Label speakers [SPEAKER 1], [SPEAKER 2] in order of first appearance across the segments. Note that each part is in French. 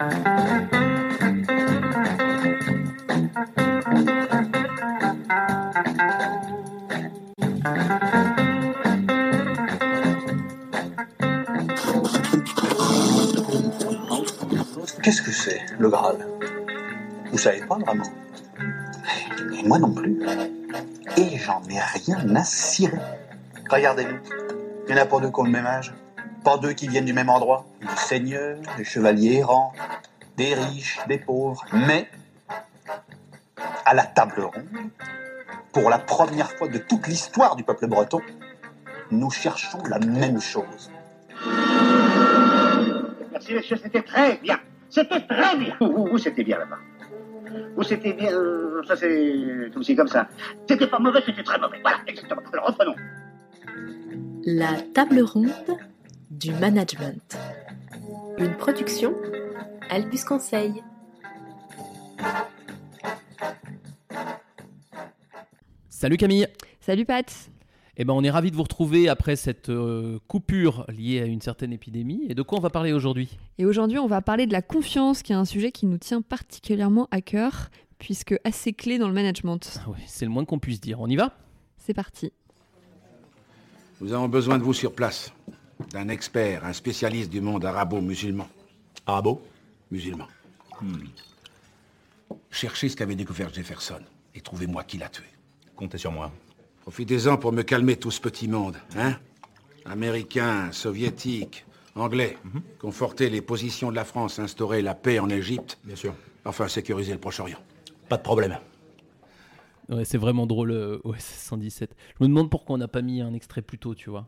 [SPEAKER 1] Qu'est-ce que c'est, le Graal? Vous savez pas vraiment? Et moi non plus. Et j'en ai rien à cirer. Regardez-nous. Il y en a pas deux qui ont le même âge. Pas deux qui viennent du même endroit. Des seigneurs, des chevaliers errants, des riches, des pauvres. Mais, à la table ronde, pour la première fois de toute l'histoire du peuple breton, nous cherchons la même chose.
[SPEAKER 2] Merci, monsieur, c'était très bien. C'était très bien. Vous, vous, c'était bien là-bas. Vous, c'était bien. euh, Ça, c'est aussi comme ça. C'était pas mauvais, c'était très mauvais. Voilà, exactement. Alors, reprenons.
[SPEAKER 3] La table ronde du management. Une production Albus Conseil.
[SPEAKER 4] Salut Camille
[SPEAKER 5] Salut Pat
[SPEAKER 4] Eh ben on est ravis de vous retrouver après cette euh, coupure liée à une certaine épidémie. Et de quoi on va parler aujourd'hui?
[SPEAKER 5] Et aujourd'hui, on va parler de la confiance, qui est un sujet qui nous tient particulièrement à cœur, puisque assez clé dans le management.
[SPEAKER 4] Ah ouais, C'est le moins qu'on puisse dire. On y va?
[SPEAKER 5] C'est parti.
[SPEAKER 6] Nous avons besoin de vous sur place. D'un expert, un spécialiste du monde arabo-musulman.
[SPEAKER 7] Arabo
[SPEAKER 6] Musulman. Cherchez ce qu'avait découvert Jefferson et trouvez-moi qui l'a tué.
[SPEAKER 7] Comptez sur moi.
[SPEAKER 6] Profitez-en pour me calmer tout ce petit monde, hein? Américains, soviétiques, anglais. Conforter les positions de la France, instaurer la paix en Égypte.
[SPEAKER 7] Bien sûr.
[SPEAKER 6] Enfin, sécuriser le Proche-Orient.
[SPEAKER 7] Pas de problème.
[SPEAKER 4] Ouais, C'est vraiment drôle, euh, OSS 117. Je me demande pourquoi on n'a pas mis un extrait plus tôt, tu vois.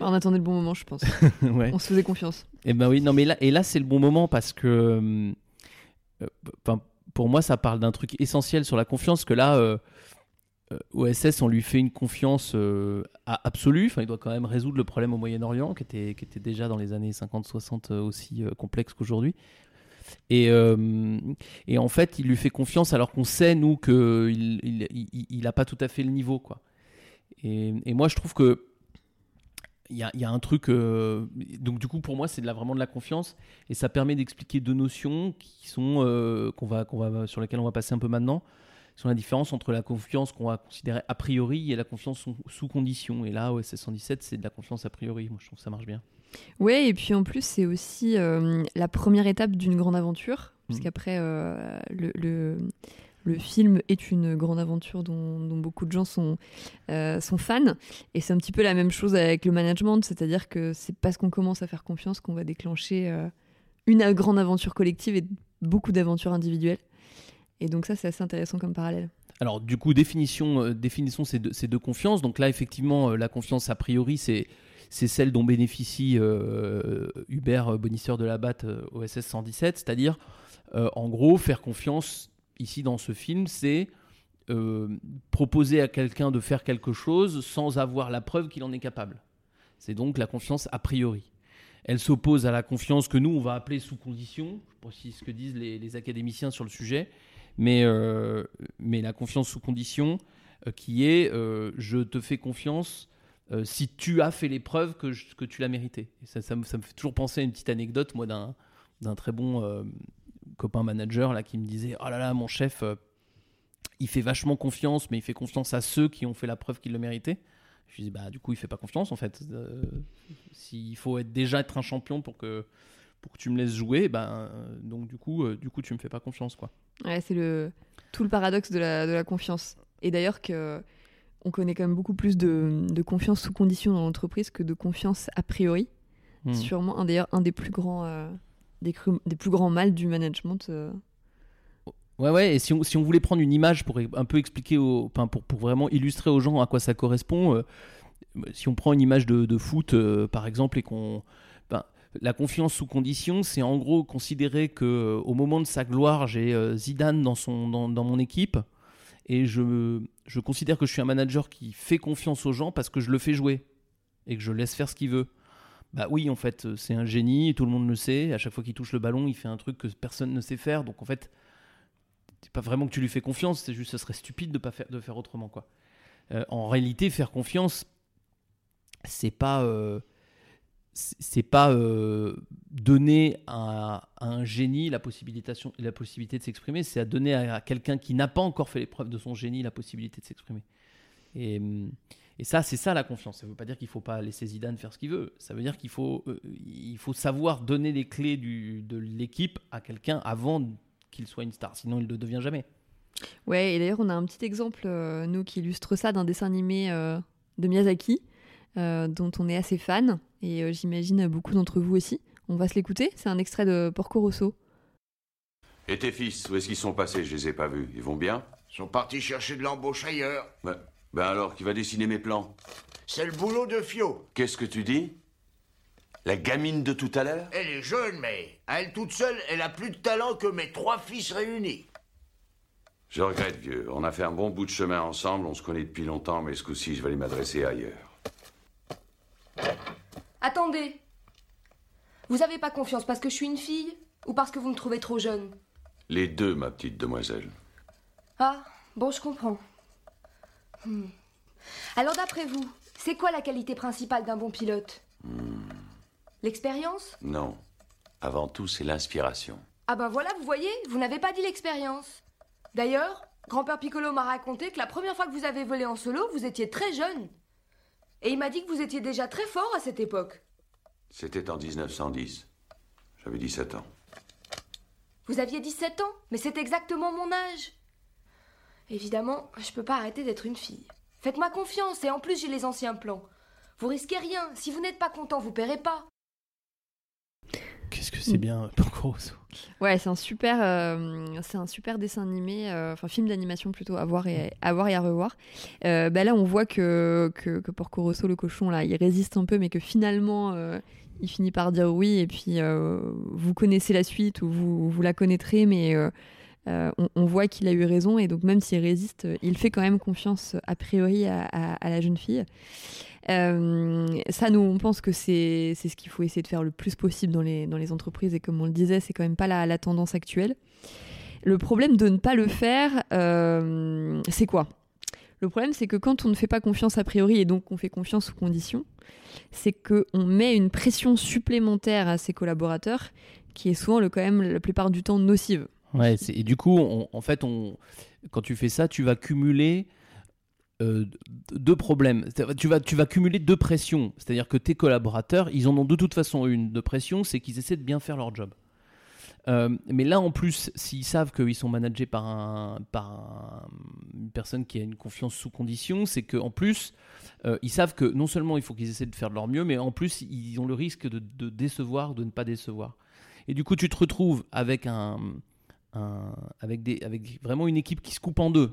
[SPEAKER 5] On attendait le bon moment, je pense.
[SPEAKER 4] ouais.
[SPEAKER 5] On se faisait confiance.
[SPEAKER 4] Et ben oui, non mais là, et là c'est le bon moment parce que, euh, pour moi, ça parle d'un truc essentiel sur la confiance que là, euh, euh, OSS, on lui fait une confiance euh, absolue. Enfin, il doit quand même résoudre le problème au Moyen-Orient, qui était, qui était déjà dans les années 50-60 euh, aussi euh, complexe qu'aujourd'hui. Et, euh, et en fait, il lui fait confiance alors qu'on sait, nous, qu'il il, il, il pas tout à fait le niveau. Quoi. Et, et moi, je trouve que il y a, il y a un truc. euh, donc, du coup, pour moi, c'est de la, vraiment de la confiance. Et ça permet d'expliquer deux notions qui sont, euh, qu'on va, qu'on va, sur lesquelles on va passer un peu maintenant. Sur la différence entre la confiance qu'on va considérer a priori et la confiance sous, sous condition. Et là, OSS 117, c'est de la confiance a priori. Moi, je trouve que ça marche bien.
[SPEAKER 5] Ouais, et puis en plus, c'est aussi euh, la première étape d'une grande aventure,
[SPEAKER 4] Mhm.
[SPEAKER 5] puisqu'après, le, le, le film est une grande aventure dont, beaucoup de gens sont, euh, sont fans. Et c'est un petit peu la même chose avec le management, c'est-à-dire que c'est parce qu'on commence à faire confiance qu'on va déclencher euh, une grande aventure collective et beaucoup d'aventures individuelles. Et donc ça, c'est assez intéressant comme parallèle.
[SPEAKER 4] Alors, du coup, définition, euh, définissons ces deux, ces deux confiances. Donc là, effectivement, la confiance a priori, c'est c'est celle dont bénéficie Hubert Bonisseur de la Batte euh, OSS 117, c'est-à-dire, en gros, faire confiance ici dans ce film, c'est euh, proposer à quelqu'un de faire quelque chose sans avoir la preuve qu'il en est capable. C'est donc la confiance a priori. Elle s'oppose à la confiance que nous, on va appeler sous condition. Je précise ce que disent les, académiciens sur le sujet. Mais, euh, mais la confiance sous condition, euh, qui est je te fais confiance si tu as fait les preuves que, que tu l'as mérité. Ça, me, fait toujours penser à une petite anecdote, moi, d'un d'un très bon copain manager là, qui me disait Oh là là, mon chef, euh, il fait vachement confiance, mais il fait confiance à ceux qui ont fait la preuve qu'ils le méritaient. Je lui dis Bah, du coup, il fait pas confiance en fait. Euh, S'il faut être, déjà être un champion pour que, pour que tu me laisses jouer, ben, euh, donc du coup, euh, du coup, tu me fais pas confiance, quoi.
[SPEAKER 5] Ouais, c'est le, tout le paradoxe de la, de la confiance. Et d'ailleurs que on connaît quand même beaucoup plus de, de confiance sous condition dans l'entreprise que de confiance a priori.
[SPEAKER 4] Hmm.
[SPEAKER 5] Sûrement un d'ailleurs un des plus grands des, plus grands mal du management. euh.
[SPEAKER 4] Ouais, ouais, et si on, si on voulait prendre une image pour un peu expliquer, au, pour, pour vraiment illustrer aux gens à quoi ça correspond, euh, si on prend une image de, foot, euh, par exemple, et qu'on. la confiance sous condition, c'est en gros considérer que au moment de sa gloire, j'ai Zidane dans, son, dans, dans mon équipe, et je, je considère que je suis un manager qui fait confiance aux gens parce que je le fais jouer, et que je laisse faire ce qu'il veut. Bah oui, en fait, euh, c'est un génie, tout le monde le sait. À chaque fois qu'il touche le ballon, il fait un truc que personne ne sait faire. Donc en fait, c'est pas vraiment que tu lui fais confiance, c'est juste que ce serait stupide de pas faire de faire autrement quoi. Euh, en réalité, faire confiance, c'est pas euh, c'est pas donner à, un génie la possibilité, la possibilité de s'exprimer, c'est à donner à, à quelqu'un qui n'a pas encore fait l'épreuve de son génie la possibilité de s'exprimer. Et, hum, et ça, c'est ça la confiance. Ça ne veut pas dire qu'il faut pas laisser Zidane faire ce qu'il veut. Ça veut dire qu'il faut, euh, il faut savoir donner les clés du, de l'équipe à quelqu'un avant qu'il soit une star. Sinon, il ne le devient jamais.
[SPEAKER 5] Ouais, et d'ailleurs, on a un petit exemple, euh, nous, qui illustre ça d'un dessin animé euh, de Miyazaki, euh, dont on est assez fan, et euh, j'imagine beaucoup d'entre vous aussi. On va se l'écouter, c'est un extrait de Porco Rosso.
[SPEAKER 8] Et tes fils, où est-ce qu'ils sont passés? Je les ai pas vus. Ils vont bien?
[SPEAKER 9] Ils sont partis chercher de l'embauche ailleurs.
[SPEAKER 8] ben, ben alors, qui va dessiner mes plans?
[SPEAKER 9] C'est le boulot de Fio.
[SPEAKER 8] Qu'est-ce que tu dis? La gamine de tout à l'heure?
[SPEAKER 9] Elle est jeune, mais à elle toute seule, elle a plus de talent que mes trois fils réunis.
[SPEAKER 8] Je regrette, vieux. On a fait un bon bout de chemin ensemble, on se connaît depuis longtemps, mais ce coup-ci, je vais aller m'adresser ailleurs.
[SPEAKER 10] Attendez. Vous avez pas confiance parce que je suis une fille ou parce que vous me trouvez trop jeune?
[SPEAKER 8] Les deux, ma petite demoiselle.
[SPEAKER 10] Ah, bon, je comprends. Hmm. Alors d'après vous, c'est quoi la qualité principale d'un bon pilote? L'expérience?
[SPEAKER 8] Non. Avant tout, c'est l'inspiration.
[SPEAKER 10] Ah ben voilà, vous voyez, vous n'avez pas dit l'expérience. D'ailleurs, grand-père Piccolo m'a raconté que la première fois que vous avez volé en solo, vous étiez très jeune. Et il m'a dit que vous étiez déjà très fort à cette époque.
[SPEAKER 8] C'était en 1910. J'avais 17 ans.
[SPEAKER 10] Vous aviez 17 ans, mais c'est exactement mon âge. Évidemment, je peux pas arrêter d'être une fille. Faites-moi confiance, et en plus j'ai les anciens plans. Vous risquez rien, si vous n'êtes pas content, vous paierez pas.
[SPEAKER 4] Qu'est-ce que c'est bien, Porco Rosso
[SPEAKER 5] Ouais, c'est un super, euh, c'est un super dessin animé, euh, enfin film d'animation plutôt à voir et à, voir et à revoir. Euh, bah là, on voit que, que, que Porco Rosso, le cochon, là, il résiste un peu, mais que finalement, euh, il finit par dire oui. Et puis, euh, vous connaissez la suite ou vous, vous la connaîtrez, mais euh, euh, on, on voit qu'il a eu raison. Et donc, même s'il résiste, il fait quand même confiance a priori à, la jeune fille. Euh, ça, nous, on pense que c'est ce qu'il faut essayer de faire le plus possible dans les, dans les entreprises. Et comme on le disait, c'est quand même pas la, la tendance actuelle. Le problème de ne pas le faire, euh, c'est quoi? Le problème, c'est que quand on ne fait pas confiance a priori et donc on fait confiance sous condition, c'est qu'on met une pression supplémentaire à ses collaborateurs qui est souvent, le, quand même, la plupart du temps, nocive.
[SPEAKER 4] Ouais, et du coup, en fait, quand tu fais ça, tu vas cumuler euh, deux problèmes. Tu vas, cumuler deux pressions. C'est-à-dire que tes collaborateurs, ils en ont de toute façon une de pression, c'est qu'ils essaient de bien faire leur job. Euh, mais là, en plus, s'ils savent qu'ils sont managés par, un, par un- une personne qui a une confiance sous condition, c'est qu'en plus, euh, ils savent que non seulement il faut qu'ils essaient de faire de leur mieux, mais en plus, ils ont le risque de, de décevoir, de ne pas décevoir. Et du coup, tu te retrouves avec un, un- avec, des, avec vraiment une équipe qui se coupe en deux.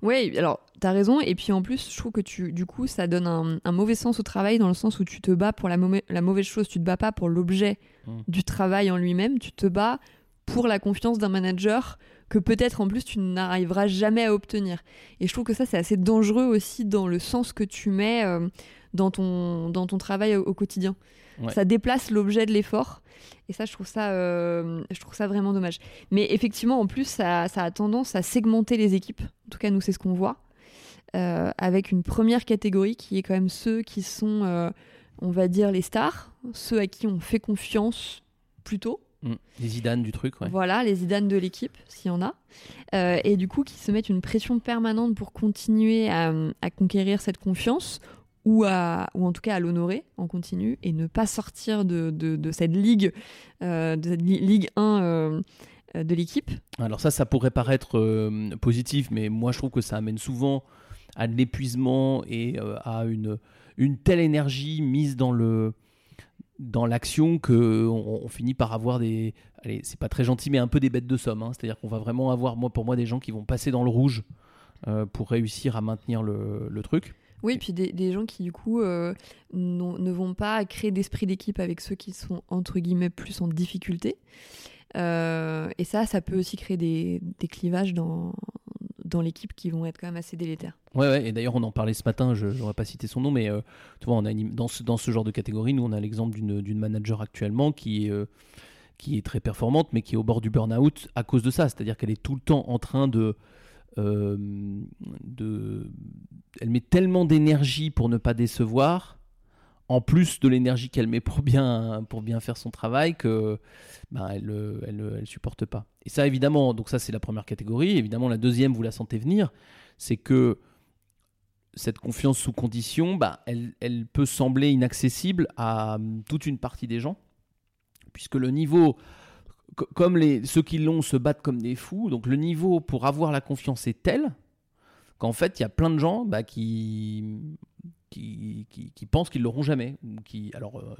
[SPEAKER 5] Oui, alors t'as raison. Et puis en plus, je trouve que tu, du coup, ça donne un, un mauvais sens au travail dans le sens où tu te bats pour la, mauvais- la mauvaise chose. Tu te bats pas pour l'objet
[SPEAKER 4] Mm.
[SPEAKER 5] du travail en lui-même. Tu te bats pour la confiance d'un manager que peut-être en plus tu n'arriveras jamais à obtenir. Et je trouve que ça, c'est assez dangereux aussi dans le sens que tu mets euh, dans, ton, dans ton travail au, au quotidien.
[SPEAKER 4] Ouais.
[SPEAKER 5] Ça déplace l'objet de l'effort. Et ça, je trouve ça, euh, je trouve ça vraiment dommage. Mais effectivement, en plus, ça, ça a tendance à segmenter les équipes. En tout cas, nous, c'est ce qu'on voit. Euh, avec une première catégorie qui est quand même ceux qui sont, euh, on va dire, les stars, ceux à qui on fait confiance plutôt.
[SPEAKER 4] Mm. Les Zidane du truc, ouais.
[SPEAKER 5] Voilà, les Zidane de l'équipe, s'il y en a. Euh, et du coup, qui se mettent une pression permanente pour continuer à, à conquérir cette confiance ou, à, ou en tout cas à l'honorer en continu et ne pas sortir de, de, cette ligue, de cette li- Ligue 1 euh, euh, de l'équipe.
[SPEAKER 4] Alors ça, ça pourrait paraître euh, positif, mais moi je trouve que ça amène souvent à de l'épuisement et à une, une telle énergie mise dans le dans l'action que on, finit par avoir des allez c'est pas très gentil mais un peu des bêtes de somme hein. c'est-à-dire qu'on va vraiment avoir moi pour moi des gens qui vont passer dans le rouge pour réussir à maintenir le, le truc
[SPEAKER 5] Oui, puis des, des gens qui, du coup, euh, ne vont pas créer d'esprit d'équipe avec ceux qui sont, entre guillemets, plus en difficulté. Euh, et ça, ça peut aussi créer des, des clivages dans, dans l'équipe qui vont être quand même assez délétères.
[SPEAKER 4] Ouais, ouais, et d'ailleurs on en parlait ce matin, je n'aurais pas cité son nom, mais euh, tu vois, on a une- dans, ce, dans ce genre de catégorie, nous on a l'exemple d'une d'une manager actuellement qui est, euh, qui est très performante, mais qui est au bord du burn-out à cause de ça. C'est-à-dire qu'elle est tout le temps en train de, euh, de. Elle met tellement d'énergie pour ne pas décevoir, en plus de l'énergie qu'elle met pour bien, pour bien faire son travail, que ben, elle, euh, elle, euh, elle supporte pas. Et ça, évidemment, donc ça c'est la première catégorie. Évidemment, la deuxième, vous la sentez venir, c'est que cette confiance sous condition, bah, elle, elle peut sembler inaccessible à hum, toute une partie des gens, puisque le niveau, comme les, ceux qui l'ont se battent comme des fous, donc le niveau pour avoir la confiance est tel qu'en fait, il y a plein de gens bah, qui, qui, qui, pensent qu'ils l'auront jamais. Qui, alors, euh,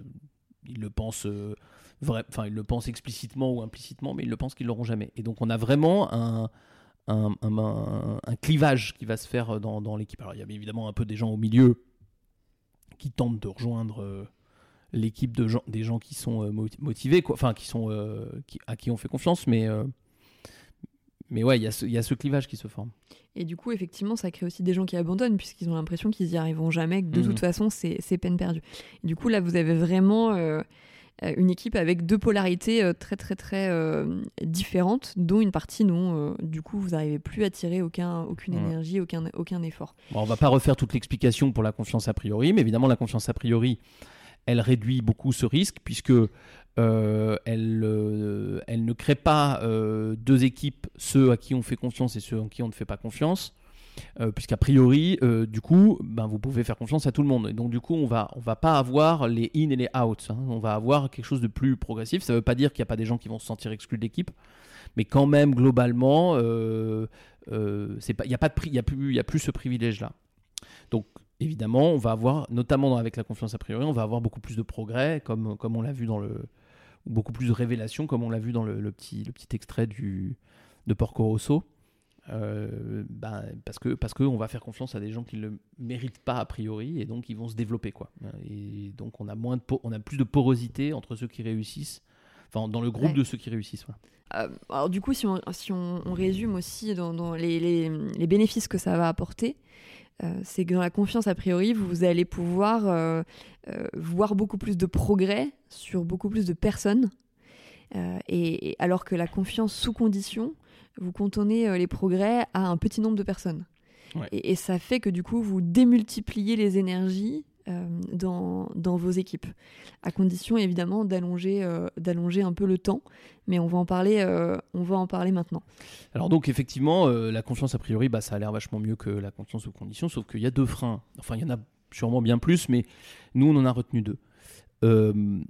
[SPEAKER 4] ils le pensent, euh, vrai, ils le pensent explicitement ou implicitement, mais ils le pensent qu'ils l'auront jamais. Et donc, on a vraiment un- un- un clivage qui va se faire dans, dans l'équipe. Alors, il y a évidemment un peu des gens au milieu qui tentent de rejoindre euh, l'équipe de gens, des gens qui sont euh, moti- motivés, quoi, enfin, qui sont, euh, qui- à qui on fait confiance, mais, euh, mais ouais, il y, a ce- il y a ce clivage qui se forme.
[SPEAKER 5] Et du coup, effectivement, ça crée aussi des gens qui abandonnent puisqu'ils ont l'impression qu'ils y arriveront jamais, que de
[SPEAKER 4] Mhm.
[SPEAKER 5] toute façon, c'est peine perdue. Et du coup, là, vous avez vraiment euh, une équipe avec deux polarités euh, très, très, très euh, différentes, dont une partie euh, du coup, vous n'arrivez plus à tirer aucun, aucune
[SPEAKER 4] Ouais.
[SPEAKER 5] énergie, aucun, aucun effort.
[SPEAKER 4] Bon, on va pas refaire toute l'explication pour la confiance a priori, mais évidemment la confiance a priori, elle réduit beaucoup ce risque puisque euh, elle, euh, elle ne crée pas euh, deux équipes, ceux à qui on fait confiance et ceux à qui on ne fait pas confiance. Puisqu'a priori, du coup, ben, vous pouvez faire confiance à tout le monde. Et donc, du coup, on va, on va pas avoir les in et les out. hein. On va avoir quelque chose de plus progressif. Ça veut pas dire qu'il n'y a pas des gens qui vont se sentir exclus de l'équipe, mais quand même, globalement, il n'y a pas y a plus, y a plus ce privilège-là. Donc, évidemment, on va avoir, notamment avec la confiance a priori, on va avoir beaucoup plus de progrès, comme, comme on l'a vu dans le, ou beaucoup plus de révélations, comme on l'a vu dans le, le petit, le petit extrait du, de Porco Rosso. Euh, ben, parce que parce qu'on va faire confiance à des gens qui ne le méritent pas a priori et donc ils vont se développer quoi et donc on a moins de on a plus de porosité entre ceux qui réussissent enfin dans le groupe
[SPEAKER 5] Ouais.
[SPEAKER 4] de ceux qui réussissent voilà.
[SPEAKER 5] Euh, alors du coup, si on, si on, on résume aussi dans, dans les, les- les bénéfices que ça va apporter, c'est que dans la confiance a priori, vous allez pouvoir euh, euh, voir beaucoup plus de progrès sur beaucoup plus de personnes. Euh, et, et alors que la confiance sous condition, vous cantonnez euh, les progrès à un petit nombre de personnes.
[SPEAKER 4] Ouais.
[SPEAKER 5] Et, et ça fait que du coup, vous démultipliez les énergies euh, dans, dans vos équipes, à condition évidemment d'allonger euh, d'allonger un peu le temps. Mais on va en parler, euh, on va en parler maintenant.
[SPEAKER 4] Alors donc effectivement, euh, la confiance a priori, bah, ça a l'air vachement mieux que la confiance aux conditions, sauf qu'il y a deux freins. Enfin, il y en a sûrement bien plus, mais nous, on en a retenu deux. Euh,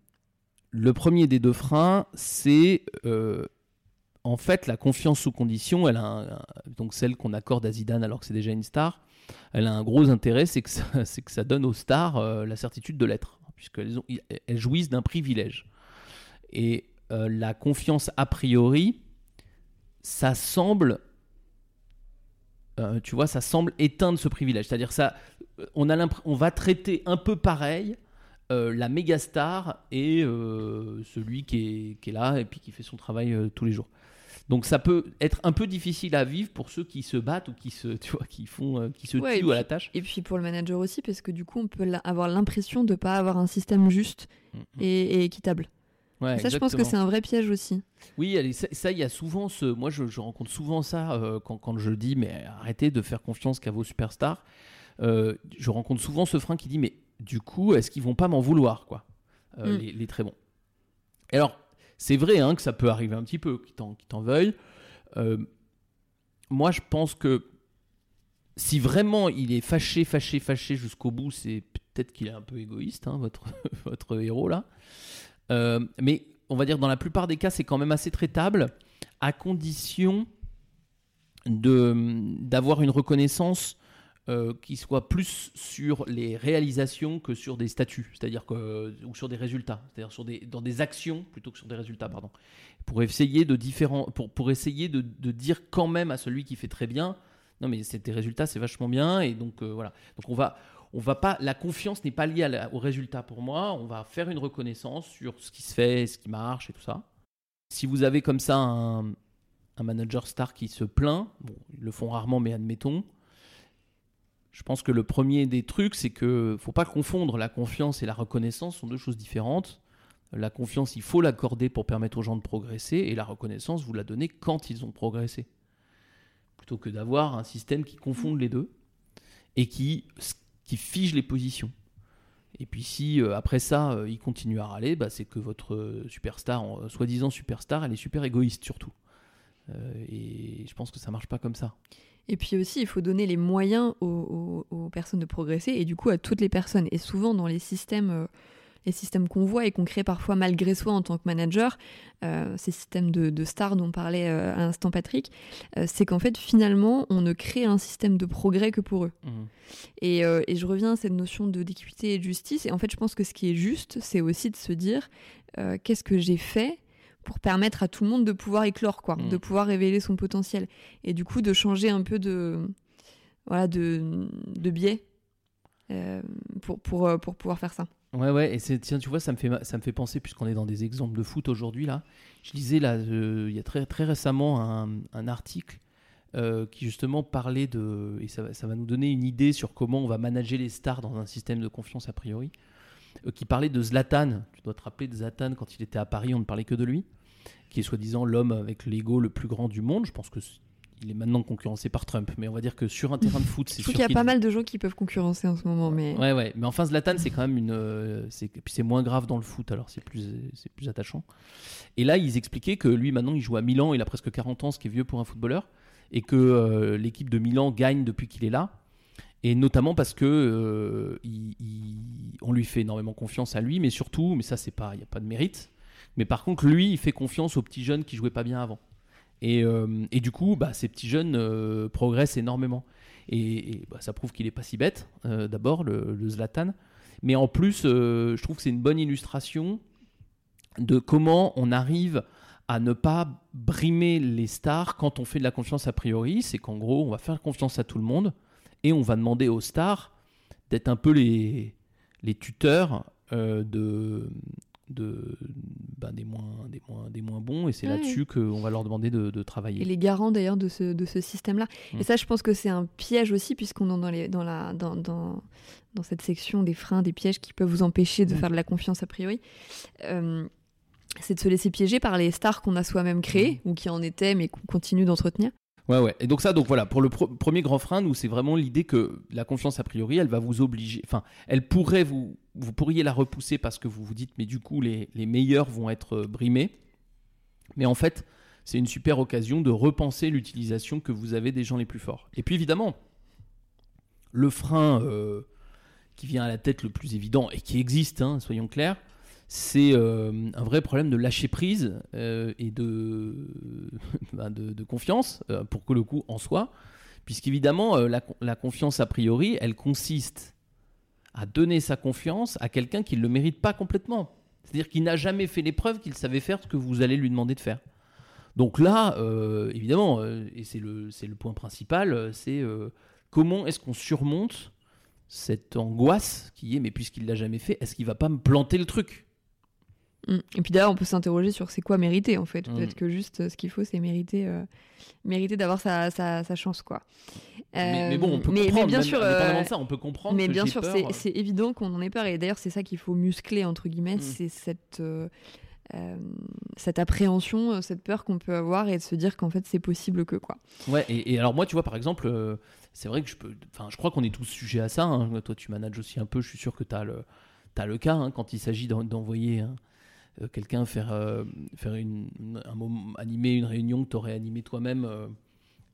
[SPEAKER 4] le premier des deux freins, c'est euh, en fait la confiance sous condition. Elle a donc celle qu'on accorde à Zidane alors que c'est déjà une star. Elle a un gros intérêt, c'est que ça, c'est que ça donne aux stars euh, la certitude de l'être, puisqu'elles elles jouissent d'un privilège. Et euh, la confiance a priori, ça semble, euh, tu vois, ça semble éteindre ce privilège. C'est-à-dire ça, on a on va traiter un peu pareil la méga star et celui qui est, qui est là et puis qui fait son travail tous les jours. Donc ça peut être un peu difficile à vivre pour ceux qui se battent ou qui se, tu vois, qui font, euh, qui se
[SPEAKER 5] Ouais,
[SPEAKER 4] tuent à la tâche.
[SPEAKER 5] Et puis pour le manager aussi, parce que du coup, on peut avoir l'impression de ne pas avoir un système juste et, et équitable.
[SPEAKER 4] Ouais,
[SPEAKER 5] ça, je pense que c'est un vrai piège aussi.
[SPEAKER 4] Oui, allez, ça, ça, il y a souvent ce. Moi, je, je rencontre souvent ça euh, quand, quand je dis, mais arrêtez de faire confiance qu'à vos superstars. Euh, je rencontre souvent ce frein qui dit, mais du coup, est-ce qu'ils vont pas m'en vouloir, quoi, euh,
[SPEAKER 5] Mm.
[SPEAKER 4] les, les très bons. Et alors, c'est vrai hein, que ça peut arriver un petit peu, qu'ils t'en, t'en veuillent. Euh, moi, je pense que si vraiment il est fâché, fâché, fâché jusqu'au bout, c'est peut-être qu'il est un peu égoïste, hein, votre, votre héros là. Euh, mais on va dire dans la plupart des cas, c'est quand même assez traitable, à condition de d'avoir une reconnaissance euh, qui soit plus sur les réalisations que sur des statuts, c'est-à-dire que ou sur des résultats, c'est-à-dire sur des dans des actions plutôt que sur des résultats, pardon. Pour essayer de différent, pour pour essayer de, de dire quand même à celui qui fait très bien, non mais c'est tes résultats, c'est vachement bien et donc euh, voilà. Donc on va on va pas, la confiance n'est pas liée la- au résultat pour moi. On va faire une reconnaissance sur ce qui se fait, ce qui marche et tout ça. Si vous avez comme ça un, un manager star qui se plaint, bon, ils le font rarement, mais admettons. Je pense que le premier des trucs, c'est que faut pas confondre la confiance et la reconnaissance, ce sont deux choses différentes. La confiance, il faut l'accorder pour permettre aux gens de progresser, et la reconnaissance, vous la donnez quand ils ont progressé. Plutôt que d'avoir un système qui confonde les deux et qui, fige les positions. Et puis si euh, après ça, euh, il continue à râler, bah, c'est que votre euh, superstar, en- soi-disant superstar, elle est super égoïste surtout. Euh, et je pense que ça marche pas comme ça.
[SPEAKER 5] Et puis aussi, il faut donner les moyens aux, aux- aux personnes de progresser et du coup à toutes les personnes. Et souvent dans les systèmes, euh, les systèmes qu'on voit et qu'on crée parfois malgré soi en tant que manager, euh, ces systèmes de, de stars dont parlait à l'instant Patrick, euh, c'est qu'en fait finalement on ne crée un système de progrès que pour eux. Et, euh, et je reviens à cette notion de d'équité et de justice. Et en fait, je pense que ce qui est juste, c'est aussi de se dire qu'est-ce que j'ai fait pour permettre à tout le monde de pouvoir éclore, quoi,
[SPEAKER 4] Mm.
[SPEAKER 5] de pouvoir révéler son potentiel. Et du coup, de changer un peu de, voilà, de, de biais euh, pour, pour, euh, pour pouvoir faire ça.
[SPEAKER 4] Ouais, ouais, et c'est, tiens, tu vois, ça me fait, ça me fait penser, puisqu'on est dans des exemples de foot aujourd'hui, là. Je lisais, là, euh, il y a très, très récemment un, un article euh, qui, justement, parlait de. Et ça, ça va nous donner une idée sur comment on va manager les stars dans un système de confiance a priori. Euh, qui parlait de Zlatan. Tu dois te rappeler de Zlatan quand il était à Paris, on ne parlait que de lui. Qui est soi-disant l'homme avec l'ego le plus grand du monde. Je pense que. Il est maintenant concurrencé par Trump, mais on va dire que sur un terrain de foot, c'est
[SPEAKER 5] Je
[SPEAKER 4] sûr
[SPEAKER 5] trouve qu'il y a pas mal de gens qui peuvent concurrencer en ce moment, mais
[SPEAKER 4] Ouais, ouais. Mais enfin, Zlatan, c'est quand même une. euh, c'est puis c'est moins grave dans le foot, alors c'est plus, c'est plus attachant. Et là, ils expliquaient que lui, maintenant, il joue à Milan, il a presque 40 ans, ce qui est vieux pour un footballeur, et que euh, l'équipe de Milan gagne depuis qu'il est là. Et notamment parce que euh, on lui fait énormément confiance à lui, mais surtout, mais ça, c'est pas, il n'y a pas de mérite. Mais par contre, lui, il fait confiance aux petits jeunes qui jouaient pas bien avant. Et, euh, et du coup, bah, ces petits jeunes euh, progressent énormément. Et, bah, ça prouve qu'il est pas si bête, d'abord, le, Zlatan. Mais en plus, je trouve que c'est une bonne illustration de comment on arrive à ne pas brimer les stars quand on fait de la confiance a priori. C'est qu'en gros, on va faire confiance à tout le monde et on va demander aux stars d'être un peu les, les tuteurs euh, de, de, ben, des, moins, des, moins, des moins bons. Et c'est
[SPEAKER 5] Ouais.
[SPEAKER 4] là-dessus qu'on va leur demander de, de travailler.
[SPEAKER 5] Et les garants d'ailleurs de ce, de ce système-là.
[SPEAKER 4] Mm.
[SPEAKER 5] Et ça, je pense que c'est un piège aussi, puisqu'on est dans, les, dans, la, dans, dans, dans cette section des freins, des pièges qui peuvent vous empêcher de
[SPEAKER 4] Mm.
[SPEAKER 5] faire de la confiance a priori. Euh, c'est de se laisser piéger par les stars qu'on a soi-même créées, ou qui en étaient, mais qu'on continue d'entretenir.
[SPEAKER 4] Ouais, ouais. Et donc ça, donc voilà, pour le premier grand frein, nous, c'est vraiment l'idée que la confiance a priori, elle va vous obliger, enfin, elle pourrait vous, vous pourriez la repousser parce que vous vous dites, mais du coup, les, les meilleurs vont être euh, brimés. Mais en fait, c'est une super occasion de repenser l'utilisation que vous avez des gens les plus forts. Et puis évidemment, le frein euh, qui vient à la tête le plus évident et qui existe, hein, soyons clairs, c'est euh, un vrai problème de lâcher prise euh, et de, ben, de, de confiance, euh, pour que le coup en soit. Puisqu'évidemment, la, la confiance a priori, elle consiste à donner sa confiance à quelqu'un qui ne le mérite pas complètement. C'est-à-dire qu'il n'a jamais fait l'épreuve qu'il savait faire ce que vous allez lui demander de faire. Donc là, évidemment, et c'est le, le point principal, c'est comment est-ce qu'on surmonte cette angoisse qui est, mais puisqu'il l'a jamais fait, est-ce qu'il va pas me planter le truc?
[SPEAKER 5] Et puis d'ailleurs, on peut s'interroger sur c'est quoi mériter en fait.
[SPEAKER 4] Mm.
[SPEAKER 5] Peut-être que juste euh, ce qu'il faut, c'est mériter, euh, mériter d'avoir sa, sa, sa chance quoi.
[SPEAKER 4] mais,
[SPEAKER 5] Euh,
[SPEAKER 4] mais bon, on peut
[SPEAKER 5] mais,
[SPEAKER 4] comprendre,
[SPEAKER 5] mais bien
[SPEAKER 4] même
[SPEAKER 5] sûr,
[SPEAKER 4] indépendamment
[SPEAKER 5] euh,
[SPEAKER 4] de ça, on peut comprendre
[SPEAKER 5] Mais
[SPEAKER 4] que
[SPEAKER 5] bien
[SPEAKER 4] j'ai
[SPEAKER 5] sûr,
[SPEAKER 4] peur,
[SPEAKER 5] c'est évident qu'on en ait peur. Et d'ailleurs, c'est ça qu'il faut muscler, entre guillemets,
[SPEAKER 4] Mm.
[SPEAKER 5] c'est cette, euh, cette appréhension, cette peur qu'on peut avoir et de se dire qu'en fait, c'est possible que quoi.
[SPEAKER 4] Ouais, et, et alors moi, tu vois, par exemple, euh, c'est vrai que je peux. Enfin, je crois qu'on est tous sujets à ça. hein. Toi, tu manages aussi un peu. Je suis sûr que tu as le, le cas hein, quand il s'agit d'en- d'envoyer hein, euh, quelqu'un faire, euh, faire une, un moment, animer une réunion que tu aurais animé toi-même euh,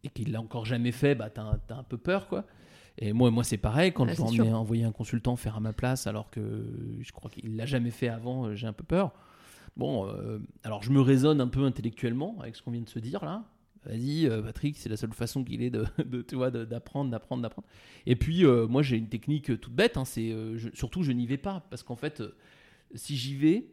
[SPEAKER 4] et qu'il l'a encore jamais fait, bah, tu as, un peu peur, quoi. Et moi, moi c'est pareil, quand
[SPEAKER 5] Ah,
[SPEAKER 4] je emmener- envoyer un consultant faire à ma place alors que je crois qu'il l'a jamais fait avant, j'ai un peu peur. Bon, alors je me raisonne un peu intellectuellement avec ce qu'on vient de se dire là. Vas-y, Patrick, c'est la seule façon qu'il ait de, de, tu vois, de- d'apprendre, d'apprendre, d'apprendre. Et puis, moi, j'ai une technique toute bête. hein, c'est surtout, je n'y vais pas parce qu'en fait, si j'y vais,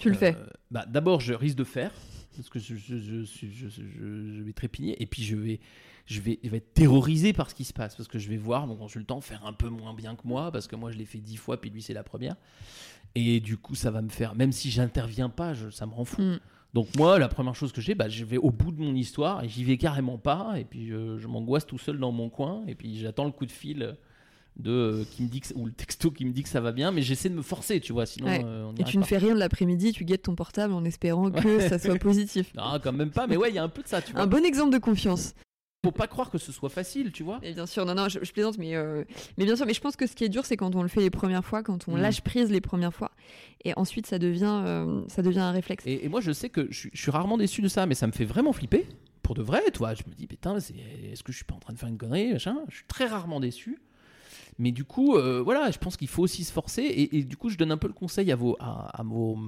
[SPEAKER 5] Tu le fais.
[SPEAKER 4] euh, bah, d'abord, je risque de faire parce que je, vais trépigner et puis je vais, je, vais, je vais être terrorisé par ce qui se passe parce que je vais voir mon consultant faire un peu moins bien que moi parce que moi, je l'ai fait dix fois puis lui, c'est la première. Et du coup, ça va me faire, même si j'interviens pas, ça me rend fou.
[SPEAKER 5] Mm.
[SPEAKER 4] Donc moi, la première chose que j'ai, bah, je vais au bout de mon histoire et j'y vais carrément pas. Et puis je, je m'angoisse tout seul dans mon coin. Et puis j'attends le coup de fil de euh, qui me dit que- ou le texto qui me dit que ça va bien. Mais j'essaie de me forcer, tu vois. Sinon,
[SPEAKER 5] Ouais.
[SPEAKER 4] euh, on
[SPEAKER 5] Et tu ne fais rien de l'après-midi, tu guettes ton portable en espérant que ça soit positif.
[SPEAKER 4] Non, quand même pas. Mais ouais, il y a un peu de ça, tu vois.
[SPEAKER 5] Un bon exemple de confiance.
[SPEAKER 4] faut pas croire que ce soit facile, tu vois.
[SPEAKER 5] Mais bien sûr, non, non, je, je plaisante, mais, euh, mais bien sûr, mais je pense que ce qui est dur, c'est quand on le fait les premières fois, quand on
[SPEAKER 4] Mm.
[SPEAKER 5] lâche prise les premières fois, et ensuite ça devient, ça devient un réflexe.
[SPEAKER 4] Et, et moi, je sais que je, suis- je suis rarement déçu de ça, mais ça me fait vraiment flipper. Pour de vrai, toi, je me dis, putain, est-ce que je suis pas en train de faire une connerie, machin? Je suis très rarement déçu. Mais du coup, euh, voilà, je pense qu'il faut aussi se forcer. Et, et du coup, je donne un peu le conseil à vos, à, à vos,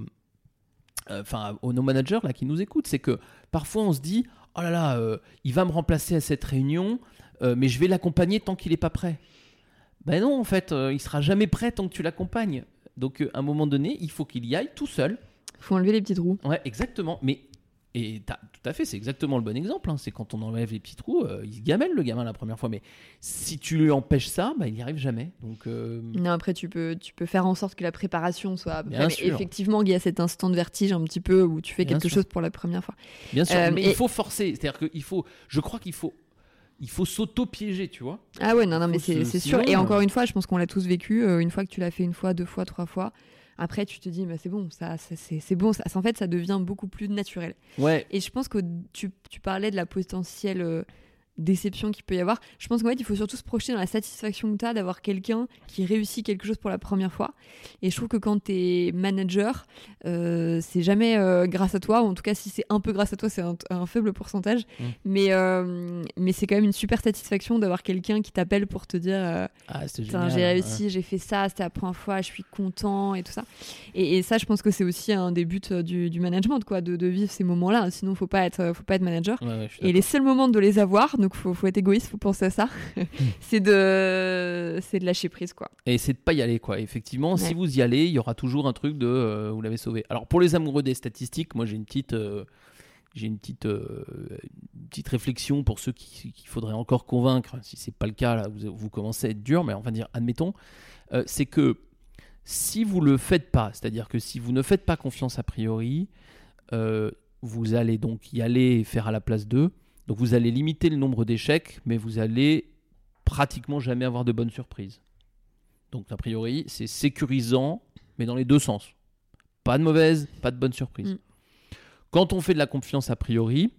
[SPEAKER 4] euh, enfin, aux nos managers là qui nous écoutent, c'est que parfois on se dit, oh là là, euh, il va me remplacer à cette réunion, mais je vais l'accompagner tant qu'il n'est pas prêt. Ben non, en fait, il sera jamais prêt tant que tu l'accompagnes. Donc, à un moment donné, il faut qu'il y aille tout seul.
[SPEAKER 5] Faut enlever les petits trous.
[SPEAKER 4] Ouais, exactement. Mais et tout à fait, c'est exactement le bon exemple. hein. C'est quand on enlève les petits trous, euh, il se gamelle le gamin la première fois. Mais si tu lui empêches ça, bah, il n'y arrive jamais. Donc euh,
[SPEAKER 5] Non, après, tu peux, tu peux faire en sorte que la préparation soit. à peu
[SPEAKER 4] Bien
[SPEAKER 5] près, mais
[SPEAKER 4] sûr.
[SPEAKER 5] effectivement, il y a cet instant de vertige un petit peu où tu fais
[SPEAKER 4] Bien
[SPEAKER 5] quelque
[SPEAKER 4] sûr.
[SPEAKER 5] chose pour la première fois.
[SPEAKER 4] bien sûr,
[SPEAKER 5] Euh,
[SPEAKER 4] mais
[SPEAKER 5] et-
[SPEAKER 4] il faut forcer. C'est-à-dire qu'il faut. Je crois qu'il faut. Il faut s'auto-piéger, tu vois.
[SPEAKER 5] Ah ouais, non, non, mais c'est sûr. Et encore une fois, je pense qu'on l'a tous vécu. une fois que tu l'as fait une fois, deux fois, trois fois, après, tu te dis, bah, c'est bon, ça, ça, c'est c'est bon. Ça, en fait, ça devient beaucoup plus naturel.
[SPEAKER 4] Ouais.
[SPEAKER 5] Et je pense que tu, tu parlais de la potentielle euh, déception qu'il peut y avoir. Je pense qu'en fait, il faut surtout se projeter dans la satisfaction que tu as d'avoir quelqu'un qui réussit quelque chose pour la première fois. Et je trouve que quand tu es manager, euh, c'est jamais euh, grâce à toi, ou en tout cas, si c'est un peu grâce à toi, c'est un, un faible pourcentage.
[SPEAKER 4] Mm.
[SPEAKER 5] Mais, euh, mais c'est quand même une super satisfaction d'avoir quelqu'un qui t'appelle pour te dire
[SPEAKER 4] Ah,
[SPEAKER 5] j'ai
[SPEAKER 4] ouais.
[SPEAKER 5] réussi, j'ai fait ça, c'était la première fois, je suis content et tout ça. Et, et ça, je pense que c'est aussi un des buts du, du management, quoi, de, de vivre ces moments-là. Sinon, faut pas être, faut pas être manager.
[SPEAKER 4] Ouais, ouais,
[SPEAKER 5] et les seuls moments de les avoir, donc faut, faut être égoïste, faut penser à ça. c'est de, c'est de lâcher prise, quoi.
[SPEAKER 4] Et c'est de pas y aller, quoi. Effectivement, si vous y allez, il y aura toujours un truc de euh, vous l'avez sauvé. Alors pour les amoureux des statistiques, moi j'ai une petite, euh, j'ai une petite, euh, une petite réflexion pour ceux qui- qu'il faudrait encore convaincre. Si c'est pas le cas, là, vous, vous commencez à être dur, mais on va dire, admettons, c'est que si vous le faites pas, c'est-à-dire que si vous ne faites pas confiance a priori, vous allez donc y aller et faire à la place d'eux. Donc vous allez limiter le nombre d'échecs, mais vous allez pratiquement jamais avoir de bonnes surprises. Donc a priori, c'est sécurisant, mais dans les deux sens. Pas de mauvaise, pas de bonne surprise.
[SPEAKER 5] Mm.
[SPEAKER 4] Quand on fait de la confiance a priori,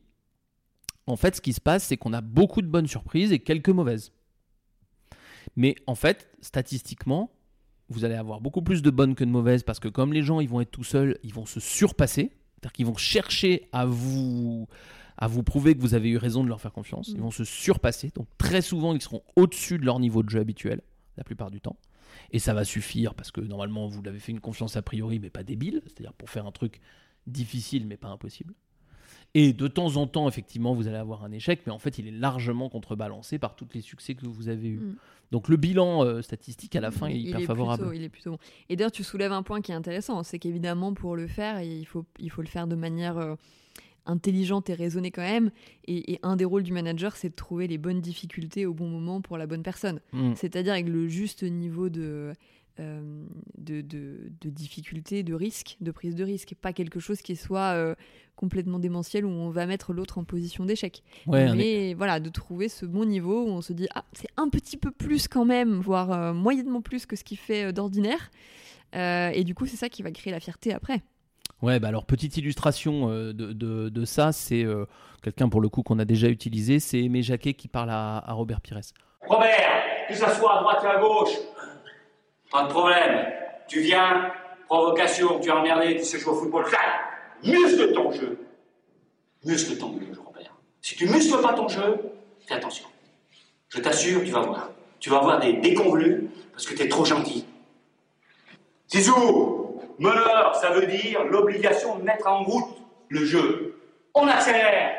[SPEAKER 4] en fait, ce qui se passe, c'est qu'on a beaucoup de bonnes surprises et quelques mauvaises. Mais en fait, statistiquement, vous allez avoir beaucoup plus de bonnes que de mauvaises parce que comme les gens ils vont être tout seuls, ils vont se surpasser, c'est-à-dire qu'ils vont chercher à vous à vous prouver que vous avez eu raison de leur faire confiance. Ils
[SPEAKER 5] Mm.
[SPEAKER 4] vont se surpasser. Donc très souvent, ils seront au-dessus de leur niveau de jeu habituel, la plupart du temps. Et ça va suffire parce que normalement, vous l'avez fait une confiance a priori, mais pas débile, c'est-à-dire pour faire un truc difficile, mais pas impossible. Et de temps en temps, effectivement, vous allez avoir un échec, mais en fait, il est largement contrebalancé par tous les succès que vous avez eus.
[SPEAKER 5] Mm.
[SPEAKER 4] Donc le bilan euh, statistique à la fin est
[SPEAKER 5] Il
[SPEAKER 4] hyper
[SPEAKER 5] est
[SPEAKER 4] favorable.
[SPEAKER 5] plutôt- il est plutôt bon. Et d'ailleurs, tu soulèves un point qui est intéressant, c'est qu'évidemment, pour le faire, il faut, il faut le faire de manière euh, intelligente et raisonnée quand même. Et, et un des rôles du manager, c'est de trouver les bonnes difficultés au bon moment pour la bonne personne.
[SPEAKER 4] Mm.
[SPEAKER 5] C'est-à-dire avec le juste niveau de, euh, de, de, de difficulté, de risque, de prise de risque. Pas quelque chose qui soit euh, complètement démentiel où on va mettre l'autre en position d'échec.
[SPEAKER 4] Ouais,
[SPEAKER 5] Mais voilà, de trouver ce bon niveau où on se dit, ah, c'est un petit peu plus quand même, voire euh, moyennement plus que ce qu'il fait euh, d'ordinaire. Et du coup, c'est ça qui va créer la fierté après.
[SPEAKER 4] Ouais, bah alors petite illustration euh, de, ça, c'est euh, quelqu'un pour le coup qu'on a déjà utilisé, c'est Aimé Jacquet qui parle à, Robert Pires.
[SPEAKER 11] Robert, que ça à droite ou à gauche, pas de problème. Tu viens, provocation, tu es emmerdé, tu sais jouer au football, clac, muscle ton jeu. Muscle ton jeu, Robert. Si tu muscles pas ton jeu, fais attention. Je t'assure, tu vas voir. Tu vas avoir des déconvenus parce que tu es trop gentil. Zizou, meneur, ça veut dire l'obligation de mettre en route le jeu. On accélère,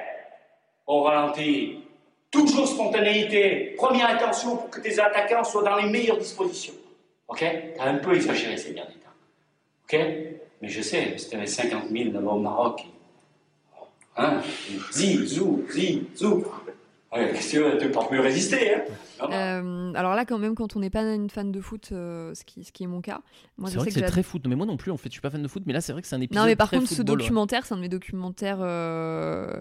[SPEAKER 11] on ralentit. Toujours spontanéité, première intention pour que tes attaquants soient dans les meilleures dispositions. Ok? T'as un peu exagéré ces derniers temps. Ok? Mais je sais, si t'avais 50 000 là-bas au Maroc. Hein? Zi, zou, zi, zou. Ouais, tu pas mieux résister, hein.
[SPEAKER 5] Euh, alors là, quand même, quand on n'est pas une fan de foot, euh, ce, qui, ce qui est mon cas, moi
[SPEAKER 4] C'est vrai que
[SPEAKER 5] que
[SPEAKER 4] c'est très foot, mais moi non plus, en fait, je suis pas fan de foot, mais là c'est vrai que c'est un épisode
[SPEAKER 5] Non, mais par
[SPEAKER 4] très
[SPEAKER 5] contre, ce
[SPEAKER 4] ouais.
[SPEAKER 5] documentaire, c'est un de mes documentaires, euh,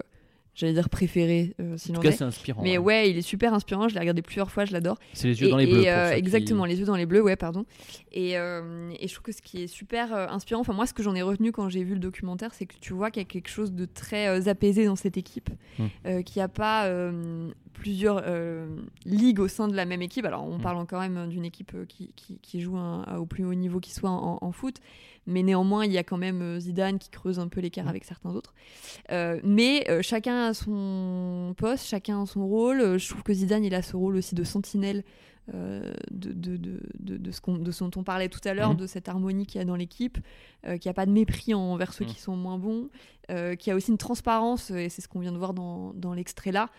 [SPEAKER 5] j'allais dire préférés, euh, s'il
[SPEAKER 4] En tout cas,
[SPEAKER 5] est.
[SPEAKER 4] c'est inspirant,
[SPEAKER 5] Mais
[SPEAKER 4] ouais.
[SPEAKER 5] ouais. il est super inspirant. Je l'ai regardé plusieurs fois, je l'adore.
[SPEAKER 4] C'est les yeux
[SPEAKER 5] Et-
[SPEAKER 4] dans les
[SPEAKER 5] et,
[SPEAKER 4] bleus, pour
[SPEAKER 5] euh,
[SPEAKER 4] qui-
[SPEAKER 5] exactement, les yeux dans les bleus, ouais, pardon. Et, euh, et je trouve que ce qui est super euh, inspirant, enfin moi, ce que j'en ai retenu quand j'ai vu le documentaire, c'est que tu vois qu'il y a quelque chose de très apaisé dans cette équipe,
[SPEAKER 4] Mm.
[SPEAKER 5] euh, qui a pas plusieurs ligues au sein de la même équipe. Alors, on
[SPEAKER 4] Mm.
[SPEAKER 5] parle quand même d'une équipe qui, qui- qui joue un- au plus haut niveau qui soit en, en foot, mais néanmoins, il y a quand même euh, Zidane qui creuse un peu l'écart
[SPEAKER 4] Mm.
[SPEAKER 5] avec certains autres. Euh, mais euh, chacun a son poste, chacun a son rôle. Je trouve que Zidane, il a ce rôle aussi de sentinelle euh, de, de, de, de, ce, qu'on- de ce dont on parlait tout à l'heure,
[SPEAKER 4] Mhm.
[SPEAKER 5] de cette harmonie qu'il y a dans l'équipe, euh, qu'il n'y a pas de mépris envers ceux
[SPEAKER 4] Mhm.
[SPEAKER 5] qui sont moins bons, euh, qu'il y a aussi une transparence, et c'est ce qu'on vient de voir dans, dans l'extrait là,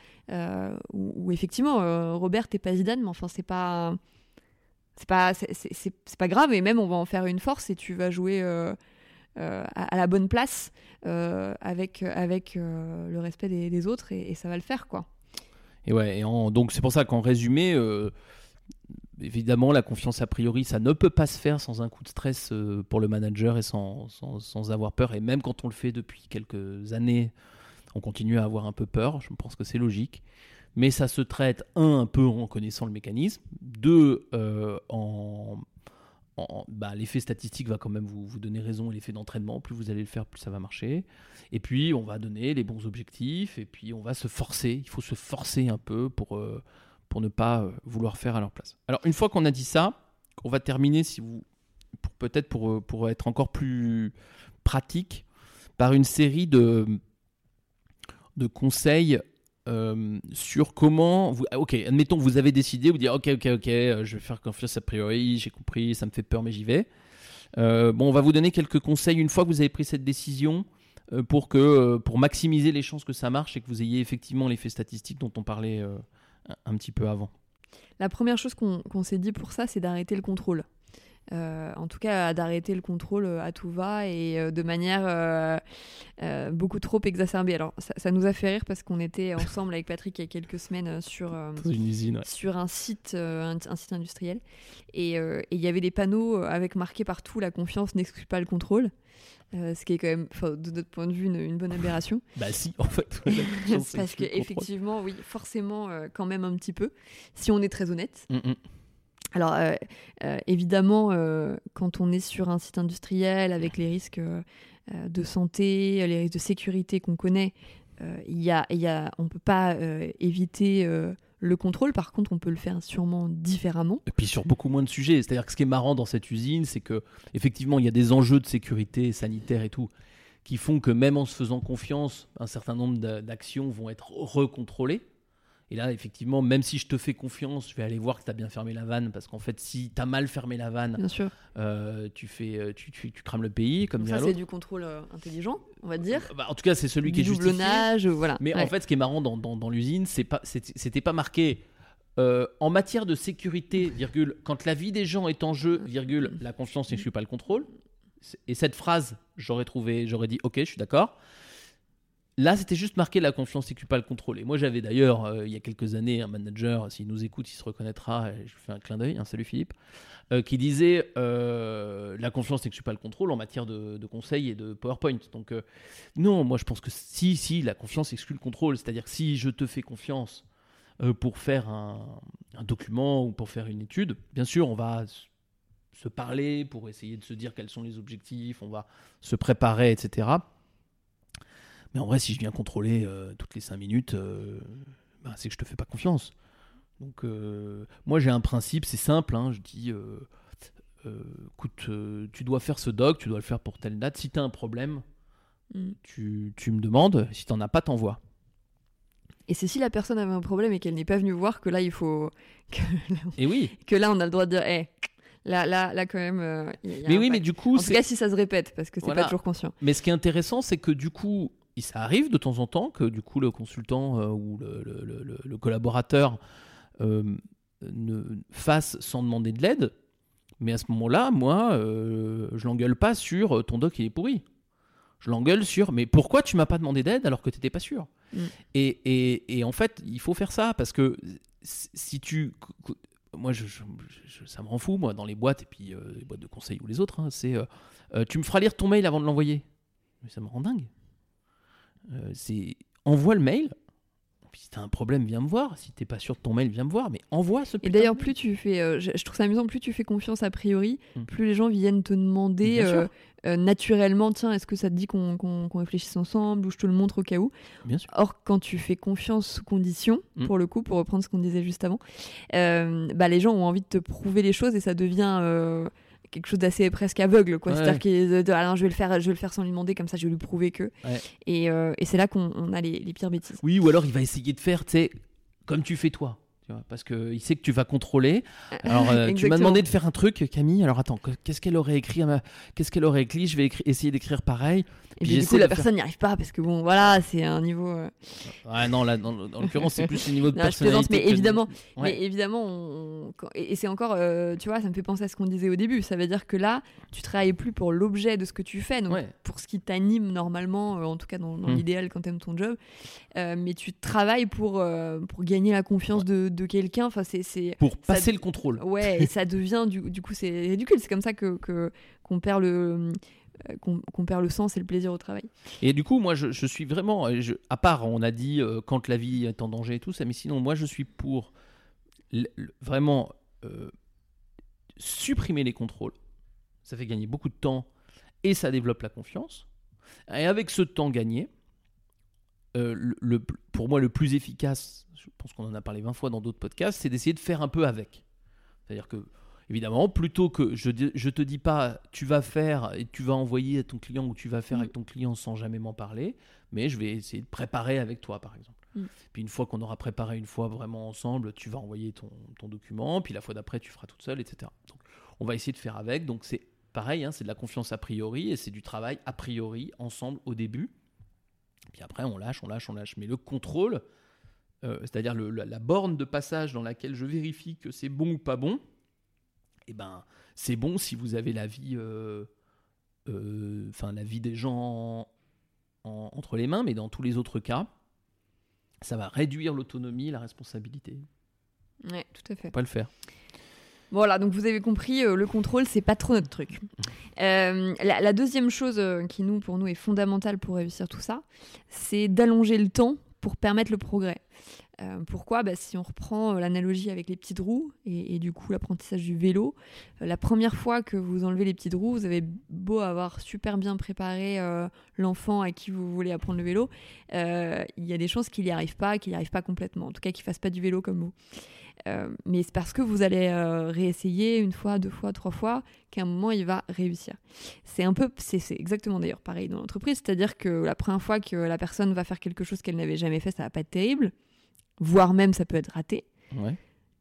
[SPEAKER 5] où, où effectivement, Robert, t'es pas Zidane, mais enfin, c'est pas. C'est pas, c'est, pas grave, et même on va en faire une force et tu vas jouer euh, euh, à, la bonne place euh, avec, avec le respect des, autres et, ça va le faire quoi.
[SPEAKER 4] Et ouais, et donc c'est pour ça qu'en résumé, évidemment, la confiance a priori, ça ne peut pas se faire sans un coup de stress pour le manager et sans, sans avoir peur. Et même quand on le fait depuis quelques années, on continue à avoir un peu peur. Je pense que c'est logique. Mais ça se traite, un, un peu en connaissant le mécanisme, deux, euh, en, bah, l'effet statistique va quand même vous, vous donner raison et l'effet d'entraînement, plus vous allez le faire, plus ça va marcher. Et puis on va donner les bons objectifs et puis on va se forcer. Il faut se forcer un peu pour, euh, pour ne pas euh, vouloir faire à leur place. Alors une fois qu'on a dit ça, on va terminer, si vous, peut-être pour, pour être encore plus pratique, par une série de, de conseils euh, sur comment vous, ah, ok admettons vous avez décidé vous dire ok ok ok euh, je vais faire confiance a priori j'ai compris ça me fait peur mais j'y vais Euh, bon on va vous donner quelques conseils une fois que vous avez pris cette décision pour que pour maximiser les chances que ça marche et que vous ayez effectivement l'effet statistique dont on parlait un, petit peu avant
[SPEAKER 5] La première chose qu'on qu'on s'est dit pour ça, c'est d'arrêter le contrôle. Euh, en tout cas, d'arrêter le contrôle euh, à tout va et euh, de manière euh, beaucoup trop exacerbée. Alors, ça, ça nous a fait rire parce qu'on était ensemble avec Patrick il y a quelques semaines sur,
[SPEAKER 4] une usine, ouais.
[SPEAKER 5] sur un site, un, un site industriel. Et il y avait des panneaux avec marqué partout la confiance n'exclut pas le contrôle. Euh, ce qui est quand même, de notre point de vue, une, une bonne aberration.
[SPEAKER 4] bah si en fait
[SPEAKER 5] Parce qu'effectivement, oui, forcément, euh, quand même un petit peu, si on est très honnête.
[SPEAKER 4] Mm, mm.
[SPEAKER 5] Alors, euh, euh, évidemment, euh, quand on est sur un site industriel avec les risques de santé, les risques de sécurité qu'on connaît, y y a, on ne peut pas éviter le contrôle. Par contre, on peut le faire sûrement différemment.
[SPEAKER 4] Et puis sur beaucoup moins de sujets. C'est-à-dire que ce qui est marrant dans cette usine, c'est que effectivement, il y a des enjeux de sécurité sanitaire et tout qui font que même en se faisant confiance, un certain nombre d'a- d'actions vont être recontrôlées. Et là, effectivement, même si je te fais confiance, je vais aller voir que tu as bien fermé la vanne, parce qu'en fait, si tu as mal fermé la vanne,
[SPEAKER 5] Bien sûr.
[SPEAKER 4] euh, tu, fais, euh, tu, tu- tu crames le pays, comme
[SPEAKER 5] ça, c'est du contrôle euh, intelligent, on va dire.
[SPEAKER 4] Bah, en tout cas, c'est celui qui est justifié.
[SPEAKER 5] voilà.
[SPEAKER 4] Mais
[SPEAKER 5] Ouais.
[SPEAKER 4] en fait, ce qui est marrant dans, dans, dans l'usine, c'est pas, c'était c'était pas marqué euh, en matière de sécurité, virgule, quand la vie des gens est en jeu, virgule, la confiance n'exclut pas le contrôle. Et cette phrase, j'aurais trouvé, j'aurais dit, ok, je suis d'accord. Là, c'était juste marqué la confiance n'exclut pas le contrôle. Et moi, j'avais d'ailleurs, euh, il y a quelques années, un manager, s'il nous écoute, il se reconnaîtra, et je fais un clin d'œil, hein, salut Philippe, euh, qui disait euh, la confiance n'exclut pas le contrôle en matière de, conseils et de PowerPoint. Donc, non, moi, je pense que si, si, la confiance exclut le contrôle. C'est-à-dire que si je te fais confiance pour faire un, document ou pour faire une étude, bien sûr, on va se parler pour essayer de se dire quels sont les objectifs, on va se préparer, etc. Mais en vrai, si je viens contrôler euh, toutes les 5 minutes, euh, bah, c'est que je te fais pas confiance. Donc, euh, moi, j'ai un principe, c'est simple. hein, je dis, écoute, tu dois faire ce doc, tu dois le faire pour telle date. Si tu as un problème,
[SPEAKER 5] Mm.
[SPEAKER 4] tu, tu me demandes. Si tu n'en as pas, t'envoies.
[SPEAKER 5] Et c'est si la personne avait un problème et qu'elle n'est pas venue voir que là, il faut. Que,
[SPEAKER 4] Et oui.
[SPEAKER 5] que là, on a le droit de dire, hé, là, là, là, quand même. euh, y a-
[SPEAKER 4] Mais oui, mais du coup,
[SPEAKER 5] En tout cas, si ça se répète, parce que c'est
[SPEAKER 4] Voilà.
[SPEAKER 5] pas toujours conscient.
[SPEAKER 4] Mais ce qui est intéressant, c'est que du coup, il- ça arrive de temps en temps que du coup le consultant euh, ou le, le- le- le- le collaborateur euh, ne fasse sans demander de l'aide. Mais à ce moment-là, moi, euh, je l'engueule pas sur euh, ton doc il est pourri. Je l'engueule sur mais pourquoi tu m'as pas demandé d'aide alors que tu n'étais pas sûr?
[SPEAKER 5] Mm.
[SPEAKER 4] et, et- et en fait, il faut faire ça parce que si tu. Moi, je, je- je- ça me rend fou, moi, dans les boîtes, et puis les boîtes de conseil ou les autres, hein, c'est tu me feras lire ton mail avant de l'envoyer. Mais ça me rend dingue. Euh, c'est envoie le mail, si t'as un problème, viens me voir. Si t'es pas sûr de ton mail, viens me voir. Mais envoie ce
[SPEAKER 5] Et d'ailleurs, plus tu fais, euh, je, je trouve ça amusant, plus tu fais confiance a priori,
[SPEAKER 4] Mm.
[SPEAKER 5] plus les gens viennent te demander euh, naturellement, tiens, est-ce que ça te dit qu'on réfléchisse ensemble ou je te le montre au cas où.
[SPEAKER 4] Bien sûr.
[SPEAKER 5] Or, quand tu fais confiance sous condition,
[SPEAKER 4] Mm.
[SPEAKER 5] pour le coup, pour reprendre ce qu'on disait juste avant, bah, les gens ont envie de te prouver les choses et ça devient quelque chose d'assez presque aveugle. quoi.
[SPEAKER 4] Ouais.
[SPEAKER 5] C'est-à-dire qu'ils de, de, ah je vais le faire, je vais le faire sans lui demander, comme ça, je vais lui prouver que.
[SPEAKER 4] Ouais.
[SPEAKER 5] Et, euh, et c'est là qu'on on a les, les pires bêtises.
[SPEAKER 4] Oui, ou alors il va essayer de faire, tu sais, comme tu fais toi. Tu vois, parce qu'il sait que tu vas contrôler. Alors, euh, tu m'as demandé de faire un truc, Camille. Alors, attends, que- qu'est-ce qu'elle aurait écrit ma... Qu'est-ce qu'elle aurait écrit? Je vais écri- essayer d'écrire pareil.
[SPEAKER 5] Et
[SPEAKER 4] Puis
[SPEAKER 5] du coup, la
[SPEAKER 4] faire-
[SPEAKER 5] personne n'y arrive pas parce que bon, voilà, c'est un niveau. euh,
[SPEAKER 4] Ouais, non, là, dans, dans l'occurrence, c'est plus le niveau de
[SPEAKER 5] Non,
[SPEAKER 4] personnalité.
[SPEAKER 5] mais
[SPEAKER 4] que
[SPEAKER 5] évidemment,
[SPEAKER 4] Ouais.
[SPEAKER 5] mais évidemment, on- et, et c'est encore, euh, tu vois, ça me fait penser à ce qu'on disait au début. Ça veut dire que là, tu travailles plus pour l'objet de ce que tu fais, donc
[SPEAKER 4] Ouais.
[SPEAKER 5] pour ce qui t'anime normalement, euh, en tout cas dans, dans
[SPEAKER 4] Mm.
[SPEAKER 5] l'idéal quand t'aimes ton job, mais tu travailles pour pour gagner la confiance de, de quelqu'un. Enfin, c'est
[SPEAKER 4] Pour
[SPEAKER 5] ça-
[SPEAKER 4] passer le contrôle.
[SPEAKER 5] Ouais, et ça devient du, du coup c'est ridicule. C'est comme ça que que- qu'on perd le euh, qu'on perd le sens et le plaisir au travail.
[SPEAKER 4] Et du coup, moi, je, je suis vraiment. euh, je- à part, on a dit euh, quand la vie est en danger et tout ça, mais sinon, moi, je suis pour l- l- vraiment euh, supprimer les contrôles. Ça fait gagner beaucoup de temps et ça développe la confiance. Et avec ce temps gagné, euh, le, le- pour moi, le plus efficace, je pense qu'on en a parlé 20 fois dans d'autres podcasts, c'est d'essayer de faire un peu avec. C'est-à-dire que, évidemment, plutôt que je, je te dis pas tu vas faire et tu vas envoyer à ton client ou tu vas faire avec ton client sans jamais m'en parler, mais je vais essayer de préparer avec toi, par exemple.
[SPEAKER 5] Mm.
[SPEAKER 4] Puis une fois qu'on aura préparé une fois vraiment ensemble, tu vas envoyer ton, ton document, puis la fois d'après, tu feras toute seule, etc. Donc, on va essayer de faire avec. Donc, c'est pareil, hein, c'est de la confiance a priori et c'est du travail a priori ensemble au début. Puis après, on lâche, on lâche, on lâche. Mais le contrôle, euh, c'est-à-dire la, la borne de passage dans laquelle je vérifie que c'est bon ou pas bon, eh ben, c'est bon si vous avez la vie, euh, euh, enfin la vie des gens en- entre les mains, mais dans tous les autres cas, ça va réduire l'autonomie, la responsabilité.
[SPEAKER 5] Ouais, tout à fait.
[SPEAKER 4] Faut pas le faire.
[SPEAKER 5] Voilà, donc vous avez compris, euh, le contrôle, c'est pas trop notre truc. Euh, la, la deuxième chose euh, qui, nous, pour nous, est fondamentale pour réussir tout ça, c'est d'allonger le temps pour permettre le progrès. Euh, pourquoi? Bah, Si on reprend euh, l'analogie avec les petites roues et, du coup l'apprentissage du vélo, euh, la première fois que vous enlevez les petites roues, vous avez beau avoir super bien préparé l'enfant à qui vous voulez apprendre le vélo, il y a des chances qu'il n'y arrive pas, qu'il n'y arrive pas complètement, en tout cas qu'il fasse pas du vélo comme vous. Mais c'est parce que vous allez réessayer une fois, deux fois, trois fois qu'à un moment il va réussir. C'est un peu, c'est exactement d'ailleurs pareil dans l'entreprise, c'est-à-dire que la première fois que la personne va faire quelque chose qu'elle n'avait jamais fait, ça va pas être terrible, voire même ça peut être raté.
[SPEAKER 4] Ouais.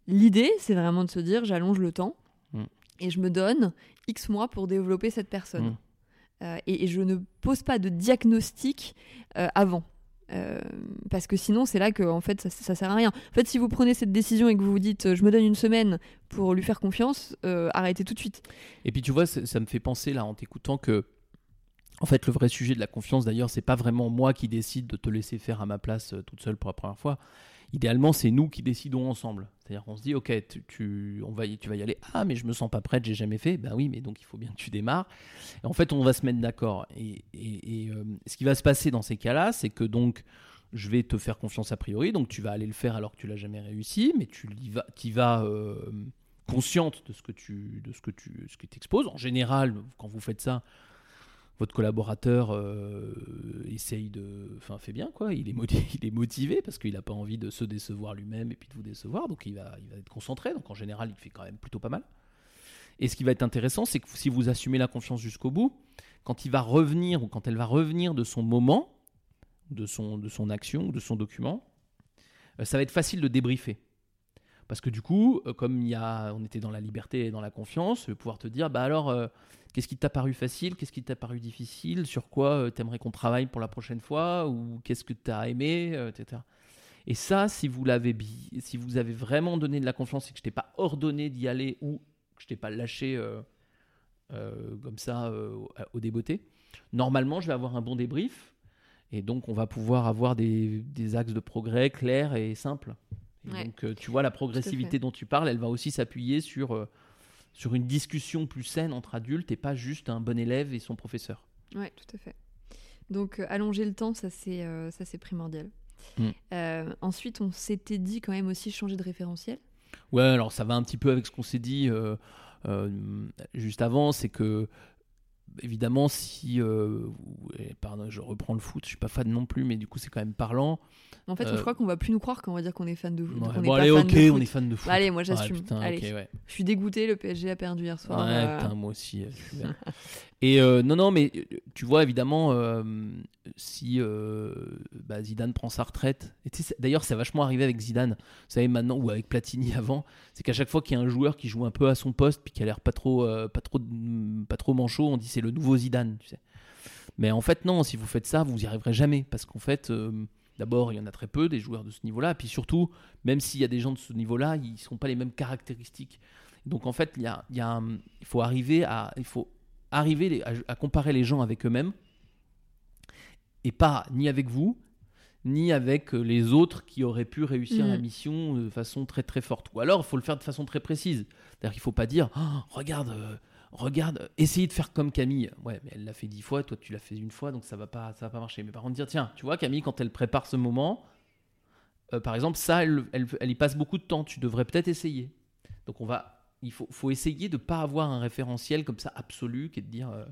[SPEAKER 5] L'idée, c'est vraiment de se dire j'allonge le temps
[SPEAKER 4] Mm.
[SPEAKER 5] et je me donne X mois pour développer cette personne.
[SPEAKER 4] Mm.
[SPEAKER 5] Euh, et, et je ne pose pas de diagnostic euh, avant. Euh, parce que sinon, c'est là que en fait, ça, ça sert à rien. En fait, si vous prenez cette décision et que vous vous dites, je me donne une semaine pour lui faire confiance, arrêtez tout de suite.
[SPEAKER 4] Et puis tu vois, ça ça me fait penser là en t'écoutant que, en fait, le vrai sujet de la confiance, d'ailleurs, c'est pas vraiment moi qui décide de te laisser faire à ma place euh, toute seule pour la première fois. Idéalement, c'est nous qui décidons ensemble. C'est-à-dire qu'on se dit, ok, tu, vas y aller. Ah, mais je me sens pas prête, j'ai jamais fait. Ben oui, mais donc il faut bien que tu démarres. En fait, on va se mettre d'accord. Et, euh, ce qui va se passer dans ces cas-là, c'est que donc je vais te faire confiance a priori, donc tu vas aller le faire alors que tu l'as jamais réussi, mais tu y vas, euh, consciente de ce que tu, de ce que tu, ce. En général, quand vous faites ça, votre collaborateur euh, essaye de, enfin fait bien quoi. Il est motivé, parce qu'il n'a pas envie de se décevoir lui-même et puis de vous décevoir, donc il va, il va être concentré. Donc en général, il fait quand même plutôt pas mal. Et ce qui va être intéressant, c'est que si vous assumez la confiance jusqu'au bout, quand il va revenir ou quand elle va revenir de son moment, de son, de son action ou de son document, euh, ça va être facile de débriefer. Parce que du coup, euh, comme y a, on était dans la liberté et dans la confiance, pouvoir te dire, bah alors, euh, qu'est-ce qui t'a paru facile, qu'est-ce qui t'a paru difficile, sur quoi tu t'aimerais qu'on travaille pour la prochaine fois, ou qu'est-ce que t'as aimé, euh, etc. Et ça, si vous l'avez, si vous avez vraiment donné de la confiance et que je t'ai pas ordonné d'y aller ou que je t'ai pas lâché euh, euh, comme ça euh, au- au débeauté, normalement, je vais avoir un bon débrief. Et donc, on va pouvoir avoir des axes de progrès clairs et simples. Et
[SPEAKER 5] Ouais.
[SPEAKER 4] donc, euh, tu vois, la progressivité dont tu parles, elle va aussi s'appuyer sur, euh, sur une discussion plus saine entre adultes et pas juste un bon élève et son professeur.
[SPEAKER 5] Ouais, tout à fait. Donc, euh, allonger le temps, ça c'est ça c'est primordial.
[SPEAKER 4] Mm.
[SPEAKER 5] Euh, ensuite, on s'était dit quand même aussi changer de référentiel.
[SPEAKER 4] Ouais, alors ça va un petit peu avec ce qu'on s'est dit euh, euh, juste avant, c'est que évidemment si euh, pardon, je reprends le foot, je suis pas fan non plus, mais du coup c'est quand même parlant.
[SPEAKER 5] En fait,
[SPEAKER 4] Euh,
[SPEAKER 5] je crois qu'on va plus nous croire quand on va dire qu'on est fan de,
[SPEAKER 4] Ouais,
[SPEAKER 5] est
[SPEAKER 4] bon,
[SPEAKER 5] pas
[SPEAKER 4] allez,
[SPEAKER 5] fan
[SPEAKER 4] ok,
[SPEAKER 5] de
[SPEAKER 4] on est fan de foot.
[SPEAKER 5] Bah, allez, moi j'assume.
[SPEAKER 4] putain,
[SPEAKER 5] allez.
[SPEAKER 4] ok, ouais.
[SPEAKER 5] Je suis dégoûté, le PSG a perdu hier soir.
[SPEAKER 4] Ouais,
[SPEAKER 5] euh,
[SPEAKER 4] putain, moi aussi. je suis vert. Et euh, non, non, mais euh, tu vois, évidemment, euh, si bah, Zidane prend sa retraite, d'ailleurs, c'est vachement arrivé avec Zidane, vous savez, maintenant, ou avec Platini avant, c'est qu'à chaque fois qu'il y a un joueur qui joue un peu à son poste, puis qui a l'air pas trop, pas, trop, pas trop manchot, on dit c'est le nouveau Zidane, tu sais. Mais en fait, non, si vous faites ça, vous y arriverez jamais, parce qu'en fait. D'abord, il y en a très peu des joueurs de ce niveau-là, puis surtout, même s'il y a des gens de ce niveau-là, ils ne sont pas les mêmes caractéristiques. Donc en fait, il, y a, faut arriver à, il faut arriver les- à, à comparer les gens avec eux-mêmes et pas ni avec vous ni avec euh, les autres qui auraient pu réussir la mission de façon très très forte. Ou alors, il faut le faire de façon très précise. C'est-à-dire qu'il ne faut pas dire Oh, regarde, euh, regarde, essayez de faire comme Camille. Ouais, mais elle l'a fait dix fois, toi tu l'as fait une fois, donc ça va pas, ça va pas marcher. Mais par contre, dire tiens, tu vois Camille, quand elle prépare ce moment, euh, par exemple, ça, elle, elle, elle y passe beaucoup de temps. Tu devrais peut-être essayer. Donc on va, il faut, faut essayer de pas avoir un référentiel comme ça absolu, qui est de dire euh,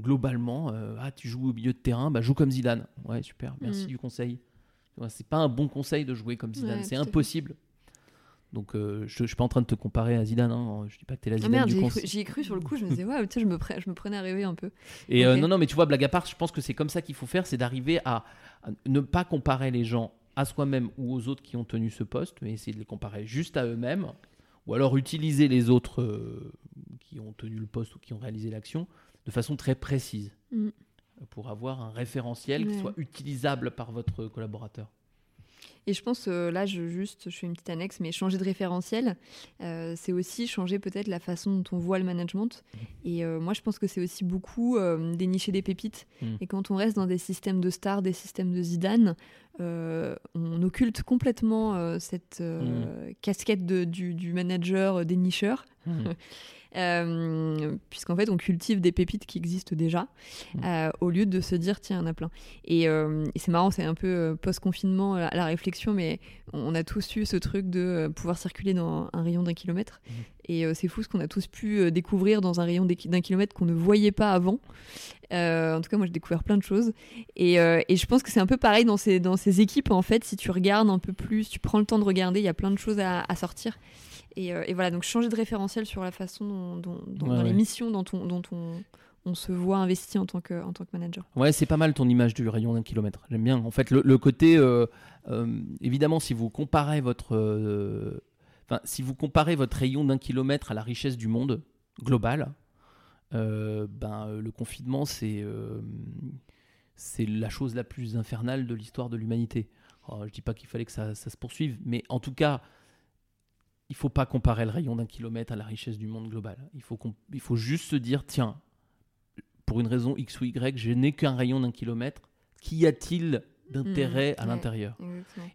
[SPEAKER 4] globalement, euh, ah tu joues au milieu de terrain, bah joue comme Zidane. Ouais super, merci
[SPEAKER 5] Mm.
[SPEAKER 4] du conseil. Tu vois, C'est pas un bon conseil de jouer comme Zidane,
[SPEAKER 5] Ouais,
[SPEAKER 4] c'est impossible. Donc euh, je, je suis pas en train de te comparer à Zidane. Hein. Je dis pas que t'es la
[SPEAKER 5] Ah
[SPEAKER 4] Zidane
[SPEAKER 5] merde,
[SPEAKER 4] du conseil.
[SPEAKER 5] cru, j'y ai cru sur le coup, je me disais, ouais, tu sais, je me, pre- je me prenais à rêver un peu.
[SPEAKER 4] Et non, non, mais tu vois, blague à part, je pense que c'est comme ça qu'il faut faire, c'est d'arriver à, à ne pas comparer les gens à soi-même ou aux autres qui ont tenu ce poste, mais essayer de les comparer juste à eux-mêmes, ou alors utiliser les autres euh, qui ont tenu le poste ou qui ont réalisé l'action de façon très précise,
[SPEAKER 5] Mm.
[SPEAKER 4] pour avoir un référentiel qui soit utilisable par votre collaborateur.
[SPEAKER 5] Et je pense, euh, là, je, juste, je fais une petite annexe, mais changer de référentiel, euh, c'est aussi changer peut-être la façon dont on voit le management. Et euh, moi, je pense que c'est aussi beaucoup dénicher des pépites.
[SPEAKER 4] Mm.
[SPEAKER 5] Et quand on reste dans des systèmes de stars, des systèmes de Zidane, on occulte complètement euh, cette euh, casquette de- du, du manager euh, dénicheur.
[SPEAKER 4] Mm.
[SPEAKER 5] Euh, puisqu'en fait on cultive des pépites qui existent déjà euh, au lieu de se dire tiens il y en a plein. Et, euh, et c'est marrant c'est un peu euh, post-confinement la, la réflexion mais on a tous eu ce truc de euh, pouvoir circuler dans un rayon d'un kilomètre et euh, c'est fou ce qu'on a tous pu euh, découvrir dans un rayon d'un kilomètre qu'on ne voyait pas avant Euh, en tout cas moi j'ai découvert plein de choses et, euh, et je pense que c'est un peu pareil dans ces, dans ces équipes en fait si tu regardes un peu plus tu prends le temps de regarder il y a plein de choses à, à sortir et, euh, et voilà, donc changer de référentiel sur la façon dont, dont- dont-
[SPEAKER 4] Ouais,
[SPEAKER 5] dans les missions dont on, dont on, on se voit investi en tant que, en tant que manager.
[SPEAKER 4] Ouais, c'est pas mal ton image du rayon d'un kilomètre. J'aime bien. En fait, le, le côté, évidemment, si vous comparez votre, si vous comparez votre rayon d'un kilomètre à la richesse du monde global, euh, ben euh, le confinement, c'est euh, c'est la chose la plus infernale de l'histoire de l'humanité. Alors, je dis pas qu'il fallait que ça, ça se poursuive, mais en tout cas, il faut pas comparer le rayon d'un kilomètre à la richesse du monde global. Il faut, il faut juste se dire, tiens, pour une raison X ou Y, je n'ai qu'un rayon d'un kilomètre. Qu'y a-t-il d'intérêt
[SPEAKER 5] Mmh,
[SPEAKER 4] à
[SPEAKER 5] ouais,
[SPEAKER 4] l'intérieur.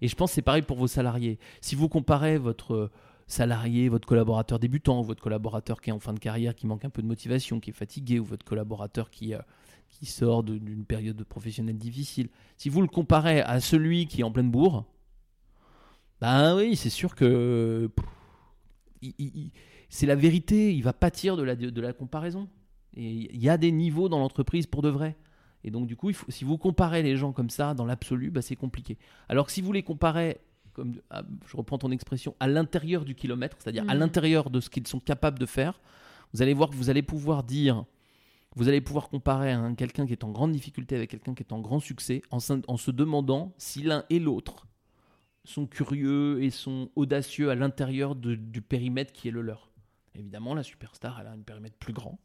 [SPEAKER 4] Et je pense que c'est pareil pour vos salariés. Si vous comparez votre salarié, votre collaborateur débutant, ou votre collaborateur qui est en fin de carrière, qui manque un peu de motivation, qui est fatigué, ou votre collaborateur qui, euh, qui sort d'une période de professionnelle difficile, si vous le comparez à celui qui est en pleine bourre, ben oui, c'est sûr que c'est la vérité, il va pâtir de la, de la comparaison. Et il y a des niveaux dans l'entreprise pour de vrai. Et donc, du coup, il faut, si vous comparez les gens comme ça, dans l'absolu, bah, c'est compliqué. Alors que si vous les comparez, comme, ah, je reprends ton expression, à l'intérieur du kilomètre, c'est-à-dire à
[SPEAKER 5] Mhm.
[SPEAKER 4] l'intérieur de ce qu'ils sont capables de faire, vous allez voir que vous allez pouvoir dire, vous allez pouvoir comparer un- quelqu'un qui est en grande difficulté avec quelqu'un qui est en grand succès, en, se- en se demandant si l'un et l'autre sont curieux et sont audacieux à l'intérieur du périmètre qui est le leur. Évidemment, la superstar, elle a un périmètre plus grand.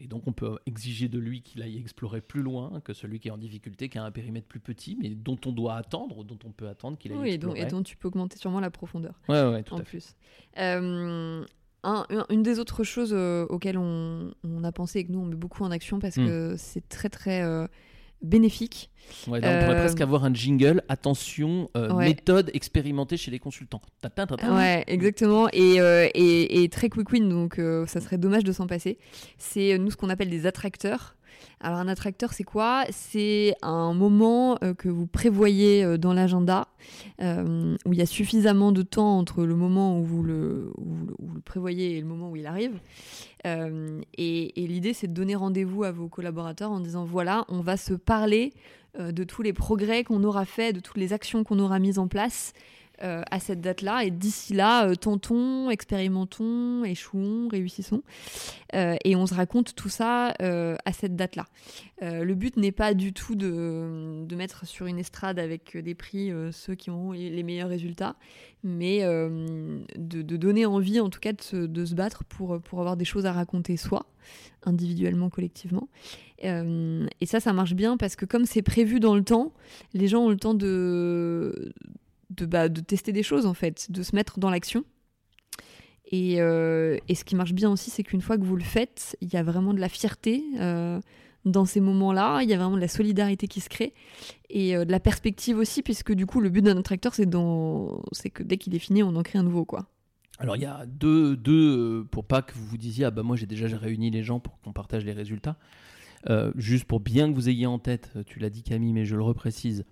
[SPEAKER 4] Et donc, on peut exiger de lui qu'il aille explorer plus loin que celui qui est en difficulté, qui a un périmètre plus petit, mais dont on doit attendre, dont on peut attendre qu'il aille
[SPEAKER 5] Oui,
[SPEAKER 4] explorer.
[SPEAKER 5] et dont tu peux augmenter sûrement la profondeur.
[SPEAKER 4] Ouais, ouais, tout
[SPEAKER 5] en
[SPEAKER 4] à fait.
[SPEAKER 5] Euh, un- un- une des autres choses euh, auxquelles on, on a pensé et que nous on met beaucoup en action parce
[SPEAKER 4] Hmm.
[SPEAKER 5] que c'est très très euh, bénéfique.
[SPEAKER 4] Ouais, là, on pourrait
[SPEAKER 5] Euh,
[SPEAKER 4] presque avoir un jingle. Attention, euh,
[SPEAKER 5] ouais.
[SPEAKER 4] méthode expérimentée chez les consultants. Tatin, tatin.
[SPEAKER 5] Ouais, exactement. Et, euh, et, et très quick win, donc ça serait dommage de s'en passer. C'est nous ce qu'on appelle des attracteurs. Alors un attracteur, c'est quoi? C'est un moment euh, que vous prévoyez euh, dans l'agenda, euh, où il y a suffisamment de temps entre le moment où vous le, prévoyez et le moment où il arrive. Et et l'idée, c'est de donner rendez-vous à vos collaborateurs en disant, voilà, on va se parler de tous les progrès qu'on aura fait, de toutes les actions qu'on aura mises en place euh, à cette date-là. Et d'ici là, euh, tentons, expérimentons, échouons, réussissons. Euh, et on se raconte tout ça à cette date-là. Le but n'est pas du tout de, de mettre sur une estrade avec des prix ceux qui ont les meilleurs résultats, mais de, de donner envie en tout cas de se, de se battre pour, pour avoir des choses à raconter soi, individuellement, collectivement. Et ça, ça marche bien parce que comme c'est prévu dans le temps, les gens ont le temps de, de, bah, de tester des choses en fait, de se mettre dans l'action. Et, euh, et ce qui marche bien aussi, c'est qu'une fois que vous le faites, il y a vraiment de la fierté euh, dans ces moments-là, il y a vraiment de la solidarité qui se crée et euh, de la perspective aussi, puisque du coup, le but d'un attracteur, c'est dans... que dès qu'il est fini, on en crée un nouveau. quoi.
[SPEAKER 4] Alors il y a deux, deux pour pas que vous vous disiez ah bah moi j'ai déjà réuni les gens pour qu'on partage les résultats. Juste pour bien que vous ayez en tête, tu l'as dit Camille, mais je le reprécise,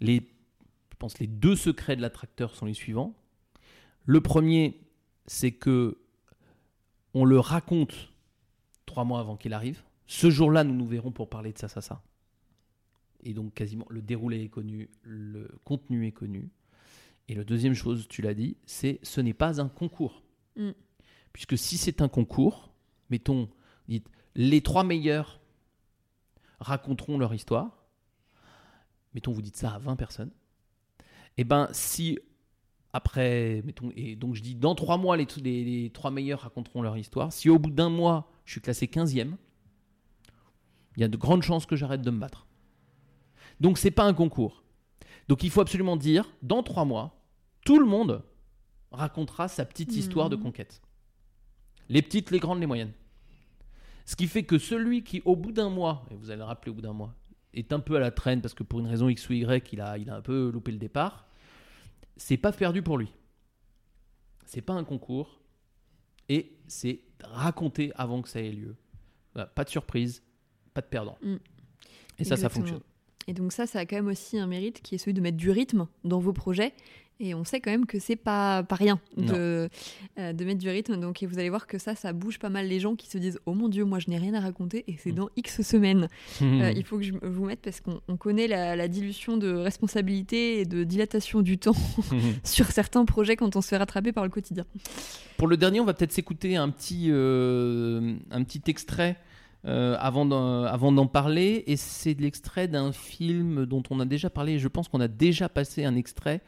[SPEAKER 4] les, pense les deux secrets de l'attracteur sont les suivants. Le premier, c'est que on le raconte trois mois avant qu'il arrive. Ce jour-là, nous nous verrons pour parler de ça, ça, ça. Et donc quasiment le déroulé est connu, le contenu est connu. Et la deuxième chose, tu l'as dit, c'est ce n'est pas un concours.
[SPEAKER 5] Mm.
[SPEAKER 4] Puisque si c'est un concours, mettons, dites, les trois meilleurs raconteront leur histoire. Mettons, vous dites ça à 20 personnes. Et ben, si après, mettons, et donc je dis dans trois mois, les, les- les trois meilleurs raconteront leur histoire. Si au bout d'un mois, je suis classé 15e, il y a de grandes chances que j'arrête de me battre. Donc c'est pas un concours. Donc il faut absolument dire, dans trois mois, tout le monde racontera sa petite histoire de conquête. Les petites, les grandes, les moyennes. Ce qui fait que celui qui, au bout d'un mois, et vous allez le rappeler au bout d'un mois, est un peu à la traîne parce que pour une raison X ou Y, il a, il a un peu loupé le départ, c'est pas perdu pour lui. C'est pas un concours et c'est raconté avant que ça ait lieu. Voilà, pas de surprise, pas de perdant.
[SPEAKER 5] Mm.
[SPEAKER 4] Et ça, ça fonctionne.
[SPEAKER 5] Et donc ça, ça a quand même aussi un mérite qui est celui de mettre du rythme dans vos projets. Et on sait quand même que c'est pas, pas rien de, euh, de mettre du rythme. Donc et vous allez voir que ça, ça bouge pas mal les gens qui se disent Oh mon Dieu, moi je n'ai rien à raconter et c'est dans X semaines.
[SPEAKER 4] Mhm.
[SPEAKER 5] Euh, il faut que je vous mette parce qu'on on connaît la, la dilution de responsabilité et de dilatation du temps sur certains projets quand on se fait rattraper par le quotidien.
[SPEAKER 4] Pour le dernier, on va peut-être s'écouter un petit, euh, un petit extrait euh, avant d'en parler. Et c'est l'extrait d'un film dont on a déjà parlé. Je pense qu'on a déjà passé un extrait.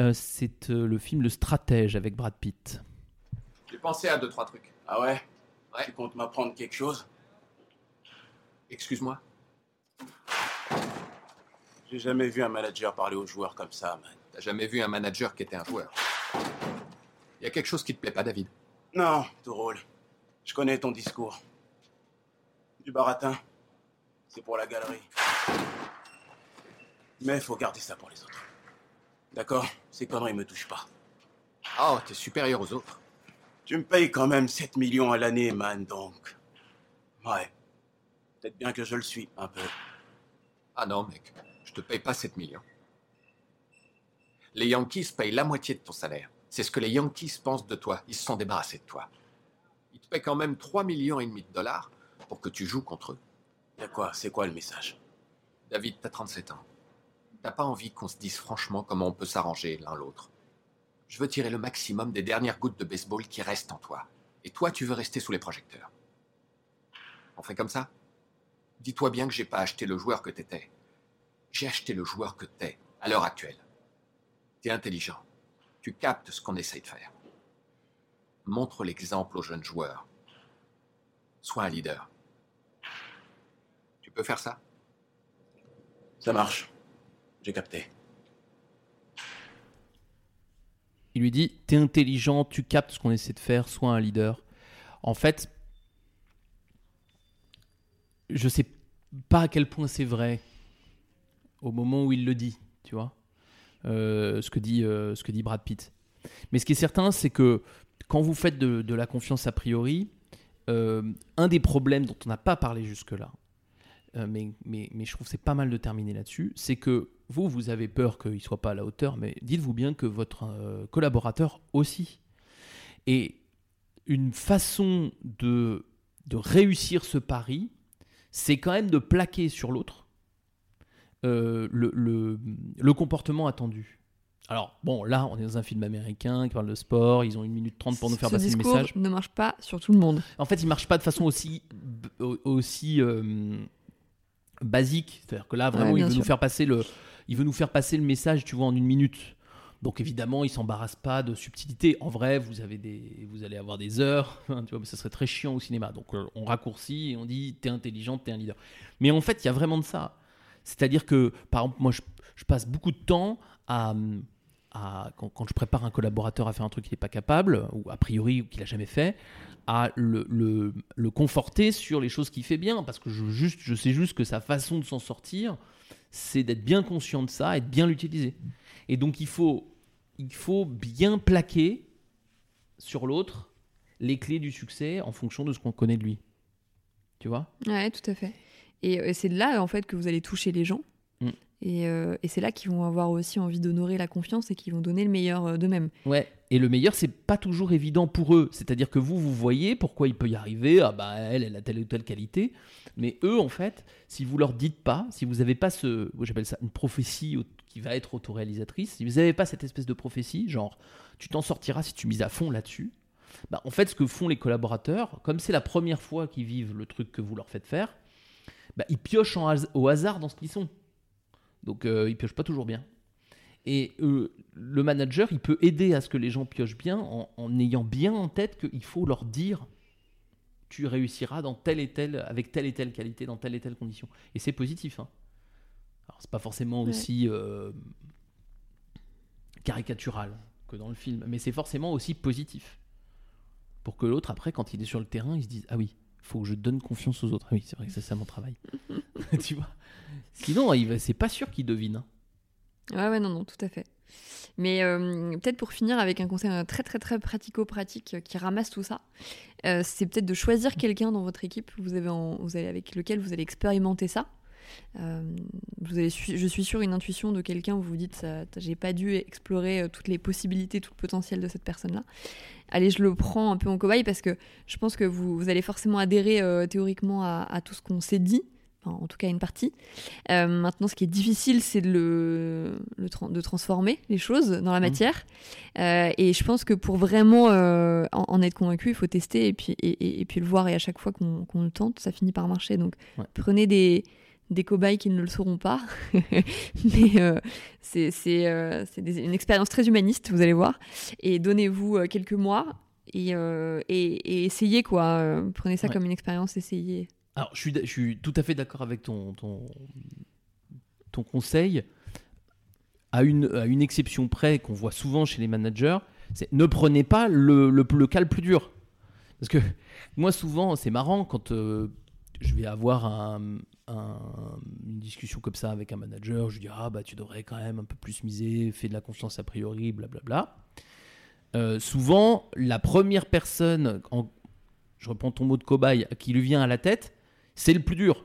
[SPEAKER 4] Euh, c'est euh, le film Le Stratège avec Brad Pitt.
[SPEAKER 12] J'ai pensé à deux, trois trucs.
[SPEAKER 6] Ah ouais? Tu comptes m'apprendre quelque chose?
[SPEAKER 12] Excuse-moi.
[SPEAKER 6] J'ai jamais vu un manager parler aux joueurs comme ça, man.
[SPEAKER 12] T'as jamais vu un manager qui était un joueur? Il y a quelque chose qui te plaît pas, David?
[SPEAKER 6] Non, tout rôle. Je connais ton discours. Du baratin, c'est pour la galerie. Mais faut garder ça pour les autres. D'accord Ces conneries me touchent pas.
[SPEAKER 12] Oh, t'es supérieur aux autres.
[SPEAKER 6] Tu me payes quand même 7 millions à l'année, man, donc. Ouais. Peut-être bien que je le suis, un peu.
[SPEAKER 12] Ah non, mec, je te paye pas 7 millions. Les Yankees payent la moitié de ton salaire. C'est ce que les Yankees pensent de toi. Ils se sont débarrassés de toi. Ils te payent quand même 3 millions et demi de dollars pour que tu joues contre eux.
[SPEAKER 6] Y'a quoi? C'est quoi le message?
[SPEAKER 12] David, t'as 37 ans. T'as pas envie qu'on se dise franchement comment on peut s'arranger l'un l'autre. Je veux tirer le maximum des dernières gouttes de baseball qui restent en toi. Et toi, tu veux rester sous les projecteurs. On fait comme ça? Dis-toi bien que j'ai pas acheté le joueur que t'étais. J'ai acheté le joueur que t'es, à l'heure actuelle. T'es intelligent. Tu captes ce qu'on essaye de faire. Montre l'exemple aux jeunes joueurs. Sois un leader. Tu peux faire ça?
[SPEAKER 6] Ça marche. J'ai capté.
[SPEAKER 4] Il lui dit T'es intelligent, tu captes ce qu'on essaie de faire, sois un leader. En fait, je sais pas à quel point c'est vrai au moment où il le dit, tu vois, euh, ce, que dit, euh, ce que dit Brad Pitt. Mais ce qui est certain, c'est que quand vous faites de, la confiance a priori, euh, un des problèmes dont on n'a pas parlé jusque-là, euh, mais, mais, mais je trouve que c'est pas mal de terminer là-dessus, c'est que vous, vous avez peur qu'il ne soit pas à la hauteur, mais dites-vous bien que votre euh, collaborateur aussi. Et une façon de, de réussir ce pari, c'est quand même de plaquer sur l'autre euh, le, le- le comportement attendu. Alors, bon, là, on est dans un film américain qui parle de sport, ils ont une minute trente pour nous faire
[SPEAKER 5] Ce
[SPEAKER 4] passer le
[SPEAKER 5] discours
[SPEAKER 4] message.
[SPEAKER 5] ne marche pas sur tout le monde.
[SPEAKER 4] En fait, il marche pas de façon aussi au- aussi euh, basique. C'est-à-dire que là, vraiment,
[SPEAKER 5] Ouais,
[SPEAKER 4] il veut nous faire passer le, il veut nous faire passer le message, tu vois, en une minute. Donc évidemment, il s'embarrasse pas de subtilité. En vrai, vous avez des, vous allez avoir des heures, hein, tu vois, mais ça serait très chiant au cinéma. Donc euh, on raccourcit et on dit t'es intelligent, t'es un leader. Mais en fait, il y a vraiment de ça. C'est-à-dire que, par exemple, moi, je, je passe beaucoup de temps à, quand, je prépare un collaborateur à faire un truc qu'il n'est pas capable, ou a priori ou qu'il n'a jamais fait, à le, conforter sur les choses qu'il fait bien, parce que je, juste, je sais juste que sa façon de s'en sortir, c'est d'être bien conscient de ça et de bien l'utiliser. Et donc il faut, il faut bien plaquer sur l'autre les clés du succès en fonction de ce qu'on connaît de lui. Tu vois?
[SPEAKER 5] Ouais, tout à fait. Et, c'est là, en fait, que vous allez toucher les gens.
[SPEAKER 4] Mm.
[SPEAKER 5] Et, euh, et c'est là qu'ils vont avoir aussi envie d'honorer la confiance et qu'ils vont donner le meilleur euh, d'eux-mêmes.
[SPEAKER 4] Ouais, et le meilleur, c'est pas toujours évident pour eux. C'est-à-dire que vous, vous voyez pourquoi il peut y arriver. Ah bah, elle, elle a telle ou telle qualité. Mais eux, en fait, si vous leur dites pas, si vous n'avez pas ce. J'appelle ça une prophétie qui va être autoréalisatrice. Si vous n'avez pas cette espèce de prophétie, genre, tu t'en sortiras si tu mises à fond là-dessus. Bah, en fait, ce que font les collaborateurs, comme c'est la première fois qu'ils vivent le truc que vous leur faites faire, bah, ils piochent en has- au hasard dans ce qu'ils sont. Donc, euh, ils piochent pas toujours bien. Et euh, le manager, il peut aider à ce que les gens piochent bien en, en ayant bien en tête qu'il faut leur dire tu réussiras dans telle et telle, avec telle et telle qualité, dans telle et telle condition. Et c'est positif. Hein. Alors, c'est pas forcément
[SPEAKER 5] Ouais.
[SPEAKER 4] aussi euh, caricatural que dans le film, mais c'est forcément aussi positif. Pour que l'autre, après, quand il est sur le terrain, il se dise Ah oui, faut que je donne confiance aux autres. Ah oui, c'est vrai que c'est ça mon travail. tu vois Sinon, c'est pas sûr qu'il devine. hein.
[SPEAKER 5] Ouais, ouais, non, non, tout à fait. Mais euh, peut-être pour finir avec un conseil euh, très, très, très pratico-pratique euh, qui ramasse tout ça, euh, c'est peut-être de choisir quelqu'un dans votre équipe vous avez en- vous allez, avec lequel vous allez expérimenter ça. Euh, vous avez, su- je suis sûre, une intuition de quelqu'un où vous vous dites j'ai pas dû explorer toutes les possibilités, tout le potentiel de cette personne-là. Allez, je le prends un peu en cobaye parce que je pense que vous, vous allez forcément adhérer euh, théoriquement à, à tout ce qu'on s'est dit, enfin, en tout cas une partie. Euh, maintenant, ce qui est difficile, c'est de, le, le tra- de transformer les choses dans la matière. Euh, et je pense que pour vraiment en, en être convaincu, il faut tester et puis, et, et- et puis le voir. Et à chaque fois qu'on le tente, ça finit par marcher. Donc
[SPEAKER 4] Ouais.
[SPEAKER 5] prenez des, des cobayes qui ne le sauront pas. Mais euh, c'est euh, une expérience très humaniste, vous allez voir. Et donnez-vous euh, quelques mois. Et, euh, et, et essayez quoi. Prenez ça
[SPEAKER 4] Ouais.
[SPEAKER 5] comme une expérience, essayez.
[SPEAKER 4] Alors, je suis, je suis tout à fait d'accord avec ton, ton, ton conseil. À une, à une exception près qu'on voit souvent chez les managers, c'est ne prenez pas le, le, le cas le plus dur. Parce que moi, souvent, c'est marrant quand je vais avoir un- un- une discussion comme ça avec un manager, je lui dis Ah, bah, tu devrais quand même un peu plus miser, fais de la confiance a priori, blablabla. Euh, souvent, la première personne, je reprends ton mot de cobaye, qui lui vient à la tête, c'est le plus dur.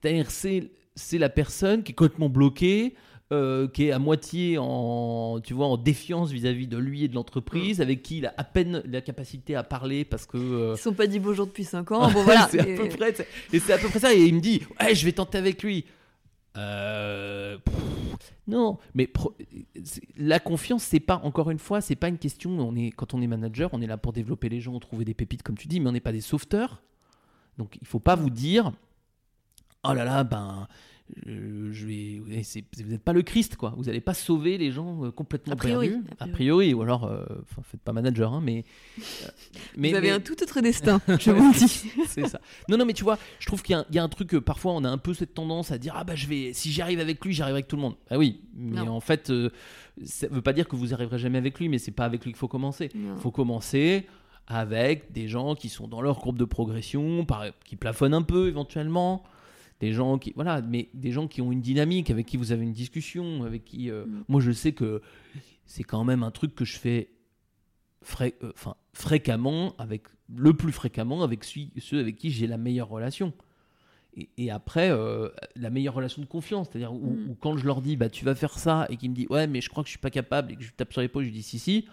[SPEAKER 4] C'est-à-dire, c'est, c'est la personne qui est complètement bloquée, euh, qui est à moitié en, tu vois, en défiance vis-à-vis de lui et de l'entreprise, avec qui il a à peine la capacité à parler parce que. euh,
[SPEAKER 5] Ils sont pas dit bonjour depuis 5 ans. Bon voilà.
[SPEAKER 4] c'est à
[SPEAKER 5] Et-
[SPEAKER 4] peu près, c'est- et c'est à peu près ça. Et il me dit, ouais, je vais tenter avec lui. Euh, pff, non, mais pro- la confiance, c'est pas encore une fois, c'est pas une question. On est quand on est manager, on est là pour développer les gens, trouver des pépites comme tu dis, mais on n'est pas des sauveteurs. Donc il faut pas vous dire, oh là là, ben. Euh, je vais, vous n'êtes pas le Christ, quoi. Vous n'allez pas sauver les gens euh, complètement
[SPEAKER 5] A priori,
[SPEAKER 4] perdus.
[SPEAKER 5] a
[SPEAKER 4] A
[SPEAKER 5] priori.
[SPEAKER 4] ou alors, euh, faites pas manager, hein, mais, euh, mais.
[SPEAKER 5] Vous avez
[SPEAKER 4] mais-
[SPEAKER 5] un tout autre destin, je vous le dis.
[SPEAKER 4] c'est ça. Non, non, mais tu vois, je trouve qu'il y, a un- il y a un truc que parfois on a un peu cette tendance à dire ah bah je vais, si j'y arrive avec lui, j'y arrive avec tout le monde. Ah oui, mais
[SPEAKER 5] Non.
[SPEAKER 4] en fait, euh, ça veut pas dire que vous arriverez jamais avec lui, mais c'est pas avec lui qu'il faut commencer. Il faut commencer avec des gens qui sont dans leur courbe de progression, par- qui plafonnent un peu éventuellement. Des gens qui voilà, mais des gens qui ont une dynamique, avec qui vous avez une discussion, avec qui euh,
[SPEAKER 5] Mm.
[SPEAKER 4] moi je sais que c'est quand même un truc que je fais fré- euh, enfin, fréquemment, avec le plus fréquemment avec celui- ceux avec qui j'ai la meilleure relation. Et, et après, euh, la meilleure relation de confiance, c'est-à-dire où,
[SPEAKER 5] Mm.
[SPEAKER 4] où quand je leur dis, bah, tu vas faire ça, et qu'ils me disent, ouais, mais je crois que je suis pas capable, et que je tape sur l'épaule, je dis, si, si,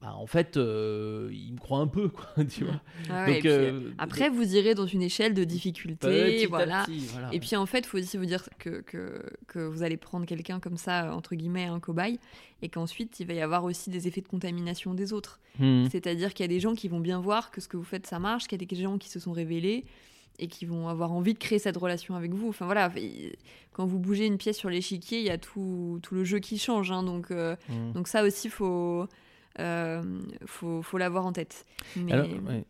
[SPEAKER 4] bah, en fait, euh, ils me croient un peu, quoi, tu vois.
[SPEAKER 5] Ah ouais, et
[SPEAKER 4] Donc,
[SPEAKER 5] puis,
[SPEAKER 4] euh,
[SPEAKER 5] après, vous irez dans une échelle de difficulté, voilà.
[SPEAKER 4] petit, voilà,
[SPEAKER 5] Et
[SPEAKER 4] ouais.
[SPEAKER 5] puis en fait, il faut aussi vous dire que, que, que vous allez prendre quelqu'un comme ça, entre guillemets, un cobaye, et qu'ensuite, il va y avoir aussi des effets de contamination des autres.
[SPEAKER 4] Mhm.
[SPEAKER 5] C'est-à-dire qu'il y a des gens qui vont bien voir que ce que vous faites, ça marche, qu'il y a des gens qui se sont révélés et qui vont avoir envie de créer cette relation avec vous. Enfin voilà, quand vous bougez une pièce sur l'échiquier, il y a tout, tout le jeu qui change. hein, donc, euh,
[SPEAKER 4] Mhm.
[SPEAKER 5] donc ça aussi, faut, euh, faut, faut l'avoir en tête. Mais,
[SPEAKER 4] ouais,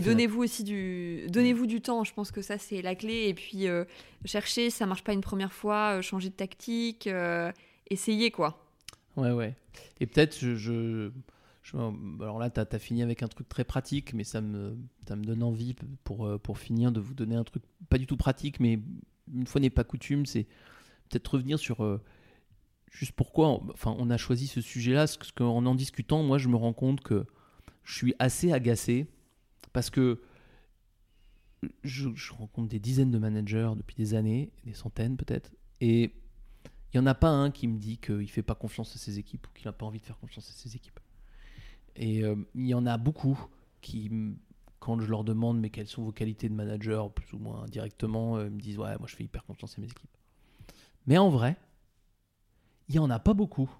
[SPEAKER 5] donnez-vous aussi du, donnez-vous du temps. Je pense que ça c'est la clé. Et puis euh, cherchez, ça marche pas une première fois, euh, changez de tactique, euh, essayez quoi.
[SPEAKER 4] Ouais, ouais. Et peut-être, je, je, je- alors là, tu as, fini avec un truc très pratique, mais ça me, ça me donne envie pour, euh, pour finir de vous donner un truc pas du tout pratique, mais une fois n'est pas coutume, c'est peut-être revenir sur euh, juste pourquoi enfin, on a choisi ce sujet-là, parce que- parce qu'en en discutant, moi, je me rends compte que je suis assez agacé parce que je, rencontre des dizaines de managers depuis des années, des centaines peut-être, et il n'y en a pas un qui me dit qu'il ne fait pas confiance à ses équipes ou qu'il n'a pas envie de faire confiance à ses équipes. Et euh, il y en a beaucoup qui, quand je leur demande mais quelles sont vos qualités de manager, plus ou moins directement, euh, me disent ouais, moi je fais hyper confiance à mes équipes. Mais en vrai, il n'y en a pas beaucoup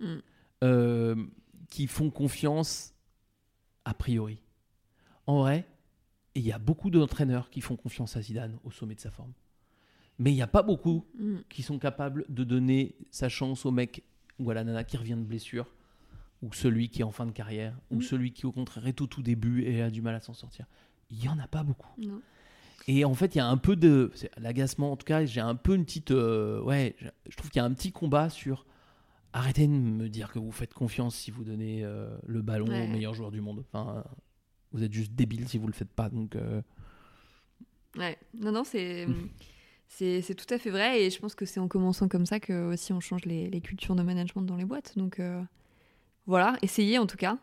[SPEAKER 5] Mm.
[SPEAKER 4] euh, qui font confiance a priori. En vrai, il y a beaucoup d'entraîneurs qui font confiance à Zidane au sommet de sa forme. Mais il n'y a pas beaucoup
[SPEAKER 5] Mm.
[SPEAKER 4] qui sont capables de donner sa chance au mec ou à la nana qui revient de blessure, ou celui qui est en fin de carrière, ou
[SPEAKER 5] Mm.
[SPEAKER 4] celui qui au contraire est au tout début et a du mal à s'en sortir. Il n'y en a pas beaucoup.
[SPEAKER 5] Non.
[SPEAKER 4] Et en fait, il y a un peu de. L'agacement, en tout cas, j'ai un peu une petite. euh, ouais, je- trouve qu'il y a un petit combat sur. Arrêtez de me dire que vous faites confiance si vous donnez euh, le ballon
[SPEAKER 5] Ouais.
[SPEAKER 4] au meilleur joueur du monde. Enfin, vous êtes juste débile si vous le faites pas. Donc. euh,
[SPEAKER 5] Ouais. Non, non, c'est. C'est c'est tout à fait vrai et je pense que c'est en commençant comme ça que aussi on change les, les cultures de management dans les boîtes. Donc voilà, essayez en tout cas.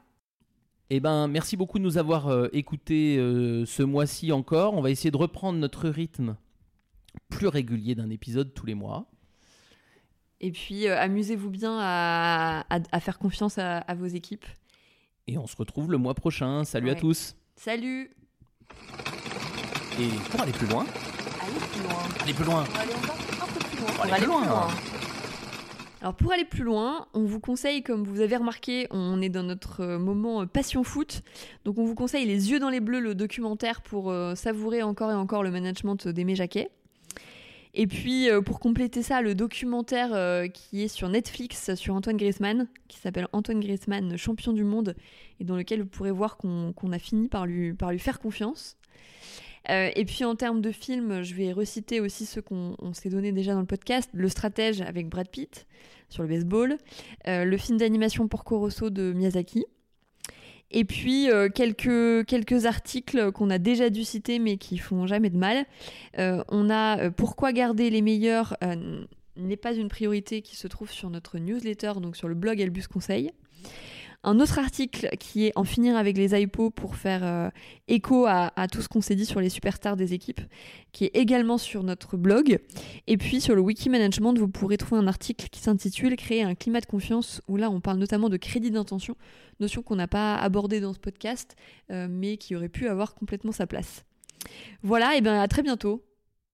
[SPEAKER 4] Eh ben, merci beaucoup de nous avoir euh, écoutés euh, ce mois-ci encore. On va essayer de reprendre notre rythme plus régulier d'un épisode tous les mois.
[SPEAKER 5] Et puis euh, amusez-vous bien à, à- à faire confiance à, à vos équipes.
[SPEAKER 4] Et on se retrouve le mois prochain. Salut à tous.
[SPEAKER 5] Salut
[SPEAKER 4] Et pour aller plus loin,
[SPEAKER 5] Allez plus loin.
[SPEAKER 4] aller plus loin.
[SPEAKER 5] On va aller encore un peu plus loin.
[SPEAKER 4] Aller
[SPEAKER 5] On va
[SPEAKER 4] plus loin.
[SPEAKER 5] Alors pour aller plus loin, on vous conseille, comme vous avez remarqué, on est dans notre euh, moment euh, passion foot. Donc on vous conseille Les yeux dans les bleus, le documentaire pour euh, savourer encore et encore le management d'Aimé Jacquet. Et puis pour compléter ça, le documentaire qui est sur Netflix sur Antoine Griezmann, qui s'appelle Antoine Griezmann, champion du monde, et dans lequel vous pourrez voir qu'on a fini par lui faire confiance. Euh, et puis en termes de films, je vais reciter aussi ceux qu'on on s'est donné déjà dans le podcast. Le Stratège avec Brad Pitt sur le baseball, euh, le film d'animation Porco Rosso de Miyazaki, et puis euh, quelques, quelques articles qu'on a déjà dû citer mais qui font jamais de mal. On a Pourquoi garder les meilleurs n'est pas une priorité qui se trouve sur notre newsletter, donc sur le blog Elbus Conseil. Un autre article qui est En finir avec les IPO pour faire euh, écho à, tout ce qu'on s'est dit sur les superstars des équipes, qui est également sur notre blog. Et puis sur le Wiki Management, vous pourrez trouver un article qui s'intitule Créer un climat de confiance, où là on parle notamment de crédit d'intention, notion qu'on n'a pas abordée dans ce podcast, euh, mais qui aurait pu avoir complètement sa place. Voilà, et bien à très bientôt